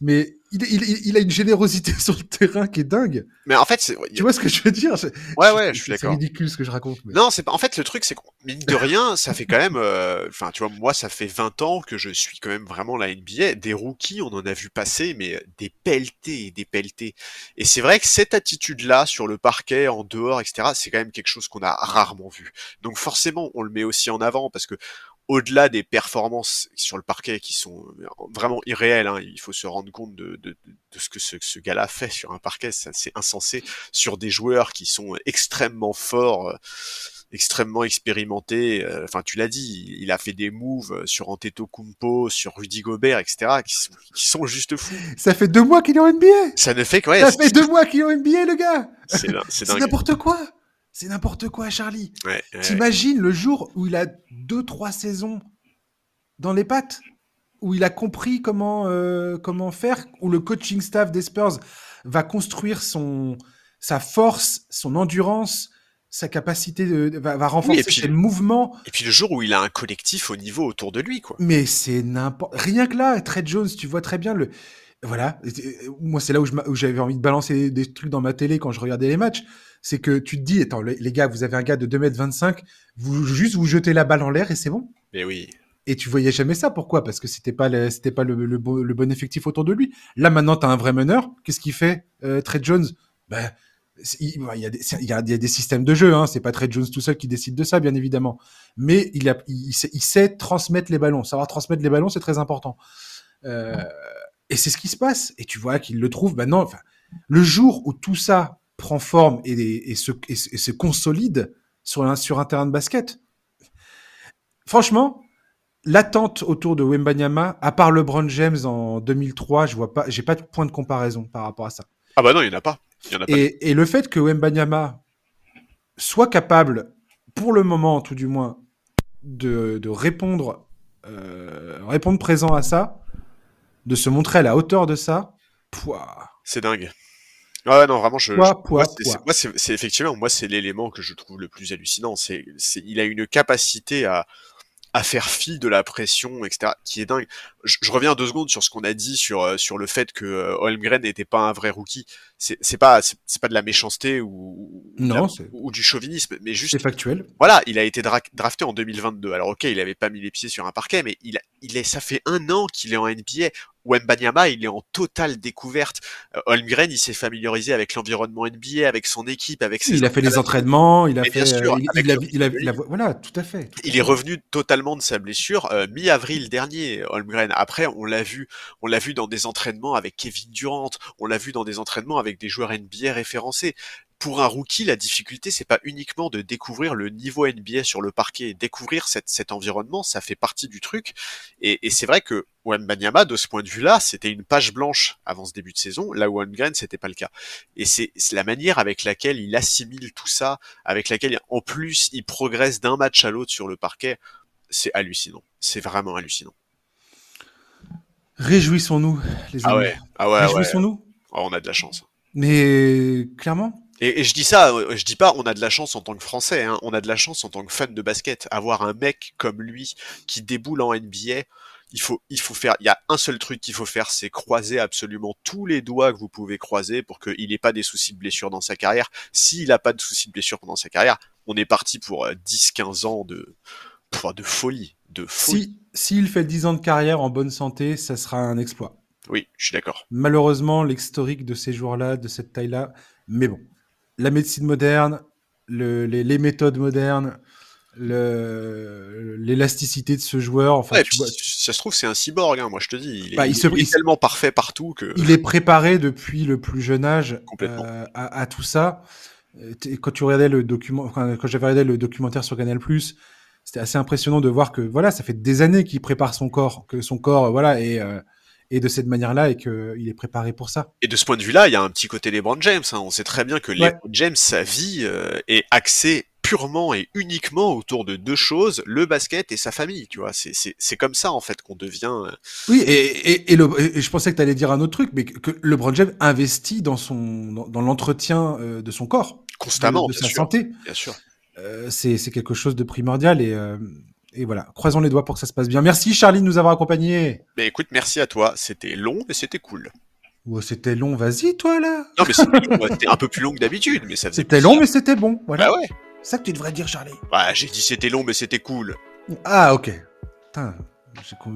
Mais il, il, il, a une générosité sur le terrain qui est dingue.
Mais en fait,
tu vois ce que je veux dire?
Ouais, ouais, je suis d'accord.
C'est ridicule ce que je raconte.
Mais... Non, c'est pas. En fait, le truc, c'est qu'on mine de rien, ça fait quand même. Enfin, euh, tu vois, moi, ça fait 20 ans que je suis quand même vraiment la NBA. Des rookies, on en a vu passer, mais des pelletés et des pelletés. Et c'est vrai que cette attitude-là sur le parquet, en dehors, etc., c'est quand même quelque chose qu'on a rarement vu. Donc forcément, on le met aussi en avant parce que au-delà des performances sur le parquet qui sont vraiment irréelles, hein, il faut se rendre compte de, de, de ce que ce, ce gars-là fait sur un parquet, c'est insensé, sur des joueurs qui sont extrêmement forts, euh, extrêmement expérimentés. Euh, enfin, tu l'as dit, il a fait des moves sur Antetokounmpo, sur Rudy Gobert, etc., qui sont, qui sont juste fous.
Ça fait deux mois qu'il est en NBA.
Ça ne fait que ouais,
Ça fait deux mois qu'il est en NBA, le gars.
C'est
n'importe quoi. C'est n'importe quoi, Charlie.
Ouais, ouais,
T'imagines le jour où il a deux, trois saisons dans les pattes, où il a compris comment, euh, comment faire, où le coaching staff des Spurs va construire son, sa force, son endurance, sa capacité de, va, va renforcer
oui, puis,
ses mouvements.
Et puis le jour où il a un collectif au niveau autour de lui, quoi.
Mais c'est n'importe, rien que là, Trey Jones, tu vois très bien le, voilà. Moi, c'est là où j'avais envie de balancer des trucs dans ma télé quand je regardais les matchs c'est que tu te dis, attends, les gars, vous avez un gars de 2m25, vous juste vous jetez la balle en l'air et c'est bon.
Mais oui.
Et tu voyais jamais ça. Pourquoi? Parce que c'était pas le, c'était pas le, le, bon, le, bon effectif autour de lui. Là maintenant, tu as un vrai meneur. Qu'est-ce qu'il fait, euh, Trey Jones? Ben, il, y a des, il, y a, il y a des systèmes de jeu. Hein. C'est pas Trey Jones tout seul qui décide de ça, bien évidemment. Mais il, a, il, sait, il sait transmettre les ballons. Savoir transmettre les ballons, c'est très important. Euh, et c'est ce qui se passe. Et tu vois qu'il le trouve maintenant. Enfin, le jour où tout ça prend forme et, et, se, et, et se, consolide sur un, sur un terrain de basket. Franchement, l'attente autour de Wembanyama, à part LeBron James en 2003, je vois pas, j'ai pas de point de comparaison par rapport à ça.
Ah bah non, il n'y en a pas. Y en a pas.
Et, et, le fait que Wembanyama soit capable, pour le moment tout du moins, de, de répondre, euh, répondre présent à ça, de se montrer à la hauteur de ça, pouah.
C'est dingue. Ouais, non, vraiment, je,
poids,
je moi, c'est effectivement, moi, c'est l'élément que je trouve le plus hallucinant. C'est, il a une capacité à, à faire fi de la pression, etc., qui est dingue. Je, je reviens deux secondes sur ce qu'on a dit sur sur le fait que euh, Holmgren n'était pas un vrai rookie. C'est pas c'est pas de la méchanceté ou
non,
la, ou du chauvinisme, mais juste
c'est factuel.
Voilà, il a été dra drafté en 2022. Alors ok, il avait pas mis les pieds sur un parquet, mais il il est ça fait un an qu'il est en NBA. Wembanyama, il est en totale découverte. Euh, Holmgren, il s'est familiarisé avec l'environnement NBA, avec son équipe, avec ses.
Il a fait les entraînements, il a fait. il, a, voilà, tout à fait.
il est revenu totalement de sa blessure euh, mi-avril dernier, Holmgren. Après, on l'a vu, on l'a vu dans des entraînements avec Kevin Durant, on l'a vu dans des entraînements avec des joueurs NBA référencés pour un rookie, la difficulté, c'est pas uniquement de découvrir le niveau NBA sur le parquet, découvrir cet environnement, ça fait partie du truc. Et, c'est vrai que Wembanyama, de ce point de vue-là, c'était une page blanche avant ce début de saison, là où Holmgren, c'était pas le cas. Et c'est la manière avec laquelle il assimile tout ça, avec laquelle, en plus, il progresse d'un match à l'autre sur le parquet, c'est hallucinant. C'est vraiment hallucinant.
Réjouissons-nous, les
ah
amis.
Ah ouais, ah ouais,
Réjouissons-nous.
Oh, on a de la chance.
Mais clairement,
et, je dis ça, euh, je dis pas on a de la chance en tant que Français, hein, on a de la chance en tant que fan de basket. Avoir un mec comme lui qui déboule en NBA, il faut, il faut faire, il y a un seul truc qu'il faut faire, c'est croiser absolument tous les doigts que vous pouvez croiser pour qu'il n'ait pas des soucis de blessure dans sa carrière. S'il n'a pas de soucis de blessure pendant sa carrière, on est parti pour 10-15 euh, ans de, de folie. De folie.
Si, s'il fait 10 ans de carrière en bonne santé, ça sera un exploit.
Oui, je suis d'accord.
Malheureusement, l'historique de ces joueurs-là, de cette taille-là, mais bon, la médecine moderne, les, méthodes modernes, l'élasticité de ce joueur. Enfin,
ça se trouve, c'est un cyborg, hein, moi je te dis. Il est, bah, tellement parfait partout que.
Il est préparé depuis le plus jeune âge euh, à, tout ça. Quand tu regardais le document, quand j'avais regardé le documentaire sur Canal+, c'était assez impressionnant de voir que voilà, ça fait des années qu'il prépare son corps, que son corps, voilà, est euh, et de cette manière-là et qu'il est préparé pour ça.
Et de ce point de vue-là, il y a un petit côté LeBron James. Hein. On sait très bien que LeBron James, sa vie euh, est axée purement et uniquement autour de deux choses, le basket et sa famille, tu vois. C'est comme ça, en fait, qu'on devient... Euh,
oui, et, et, je pensais que tu allais dire un autre truc, mais que, LeBron James investit dans, son, dans, l'entretien euh, de son corps.
Constamment,
de, sa santé.
Bien sûr.
c'est quelque chose de primordial et et voilà, croisons les doigts pour que ça se passe bien. Merci Charlie de nous avoir accompagnés.
Mais écoute, merci à toi. C'était long, mais c'était cool.
Oh, c'était long, vas-y toi là.
Non, mais c'était un peu plus long que d'habitude, mais ça
C'était long, mais c'était bon. Voilà.
Bah ouais.
C'est ça que tu devrais dire, Charlie.
Ouais, j'ai dit c'était long, mais c'était cool.
Ah, ok. Putain,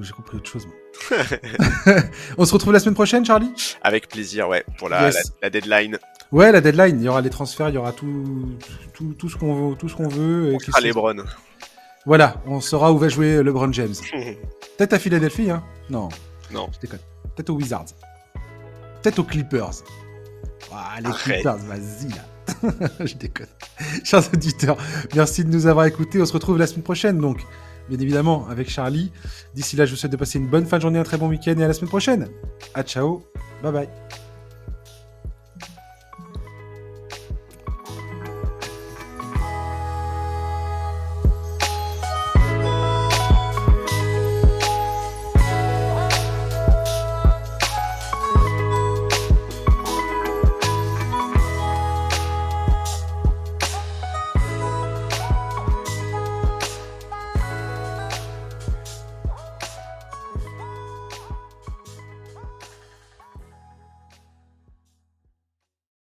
j'ai compris autre chose. On se retrouve la semaine prochaine, Charlie?
Avec plaisir, ouais, pour la, la, deadline.
Ouais, la deadline. Il y aura les transferts, il y aura tout, tout, tout ce qu'on veut, tout ce qu'on veut.
On sera Lebron.
Voilà, on saura où va jouer LeBron James. Peut-être à Philadelphie, hein Non.
Non.
Je déconne. Peut-être aux Wizards. Peut-être aux Clippers. Ah, les Clippers, vas-y là. je déconne. Chers auditeurs, merci de nous avoir écoutés. On se retrouve la semaine prochaine, donc, bien évidemment, avec Charlie. D'ici là, je vous souhaite de passer une bonne fin de journée, un très bon week-end et à la semaine prochaine. À ciao. Bye bye.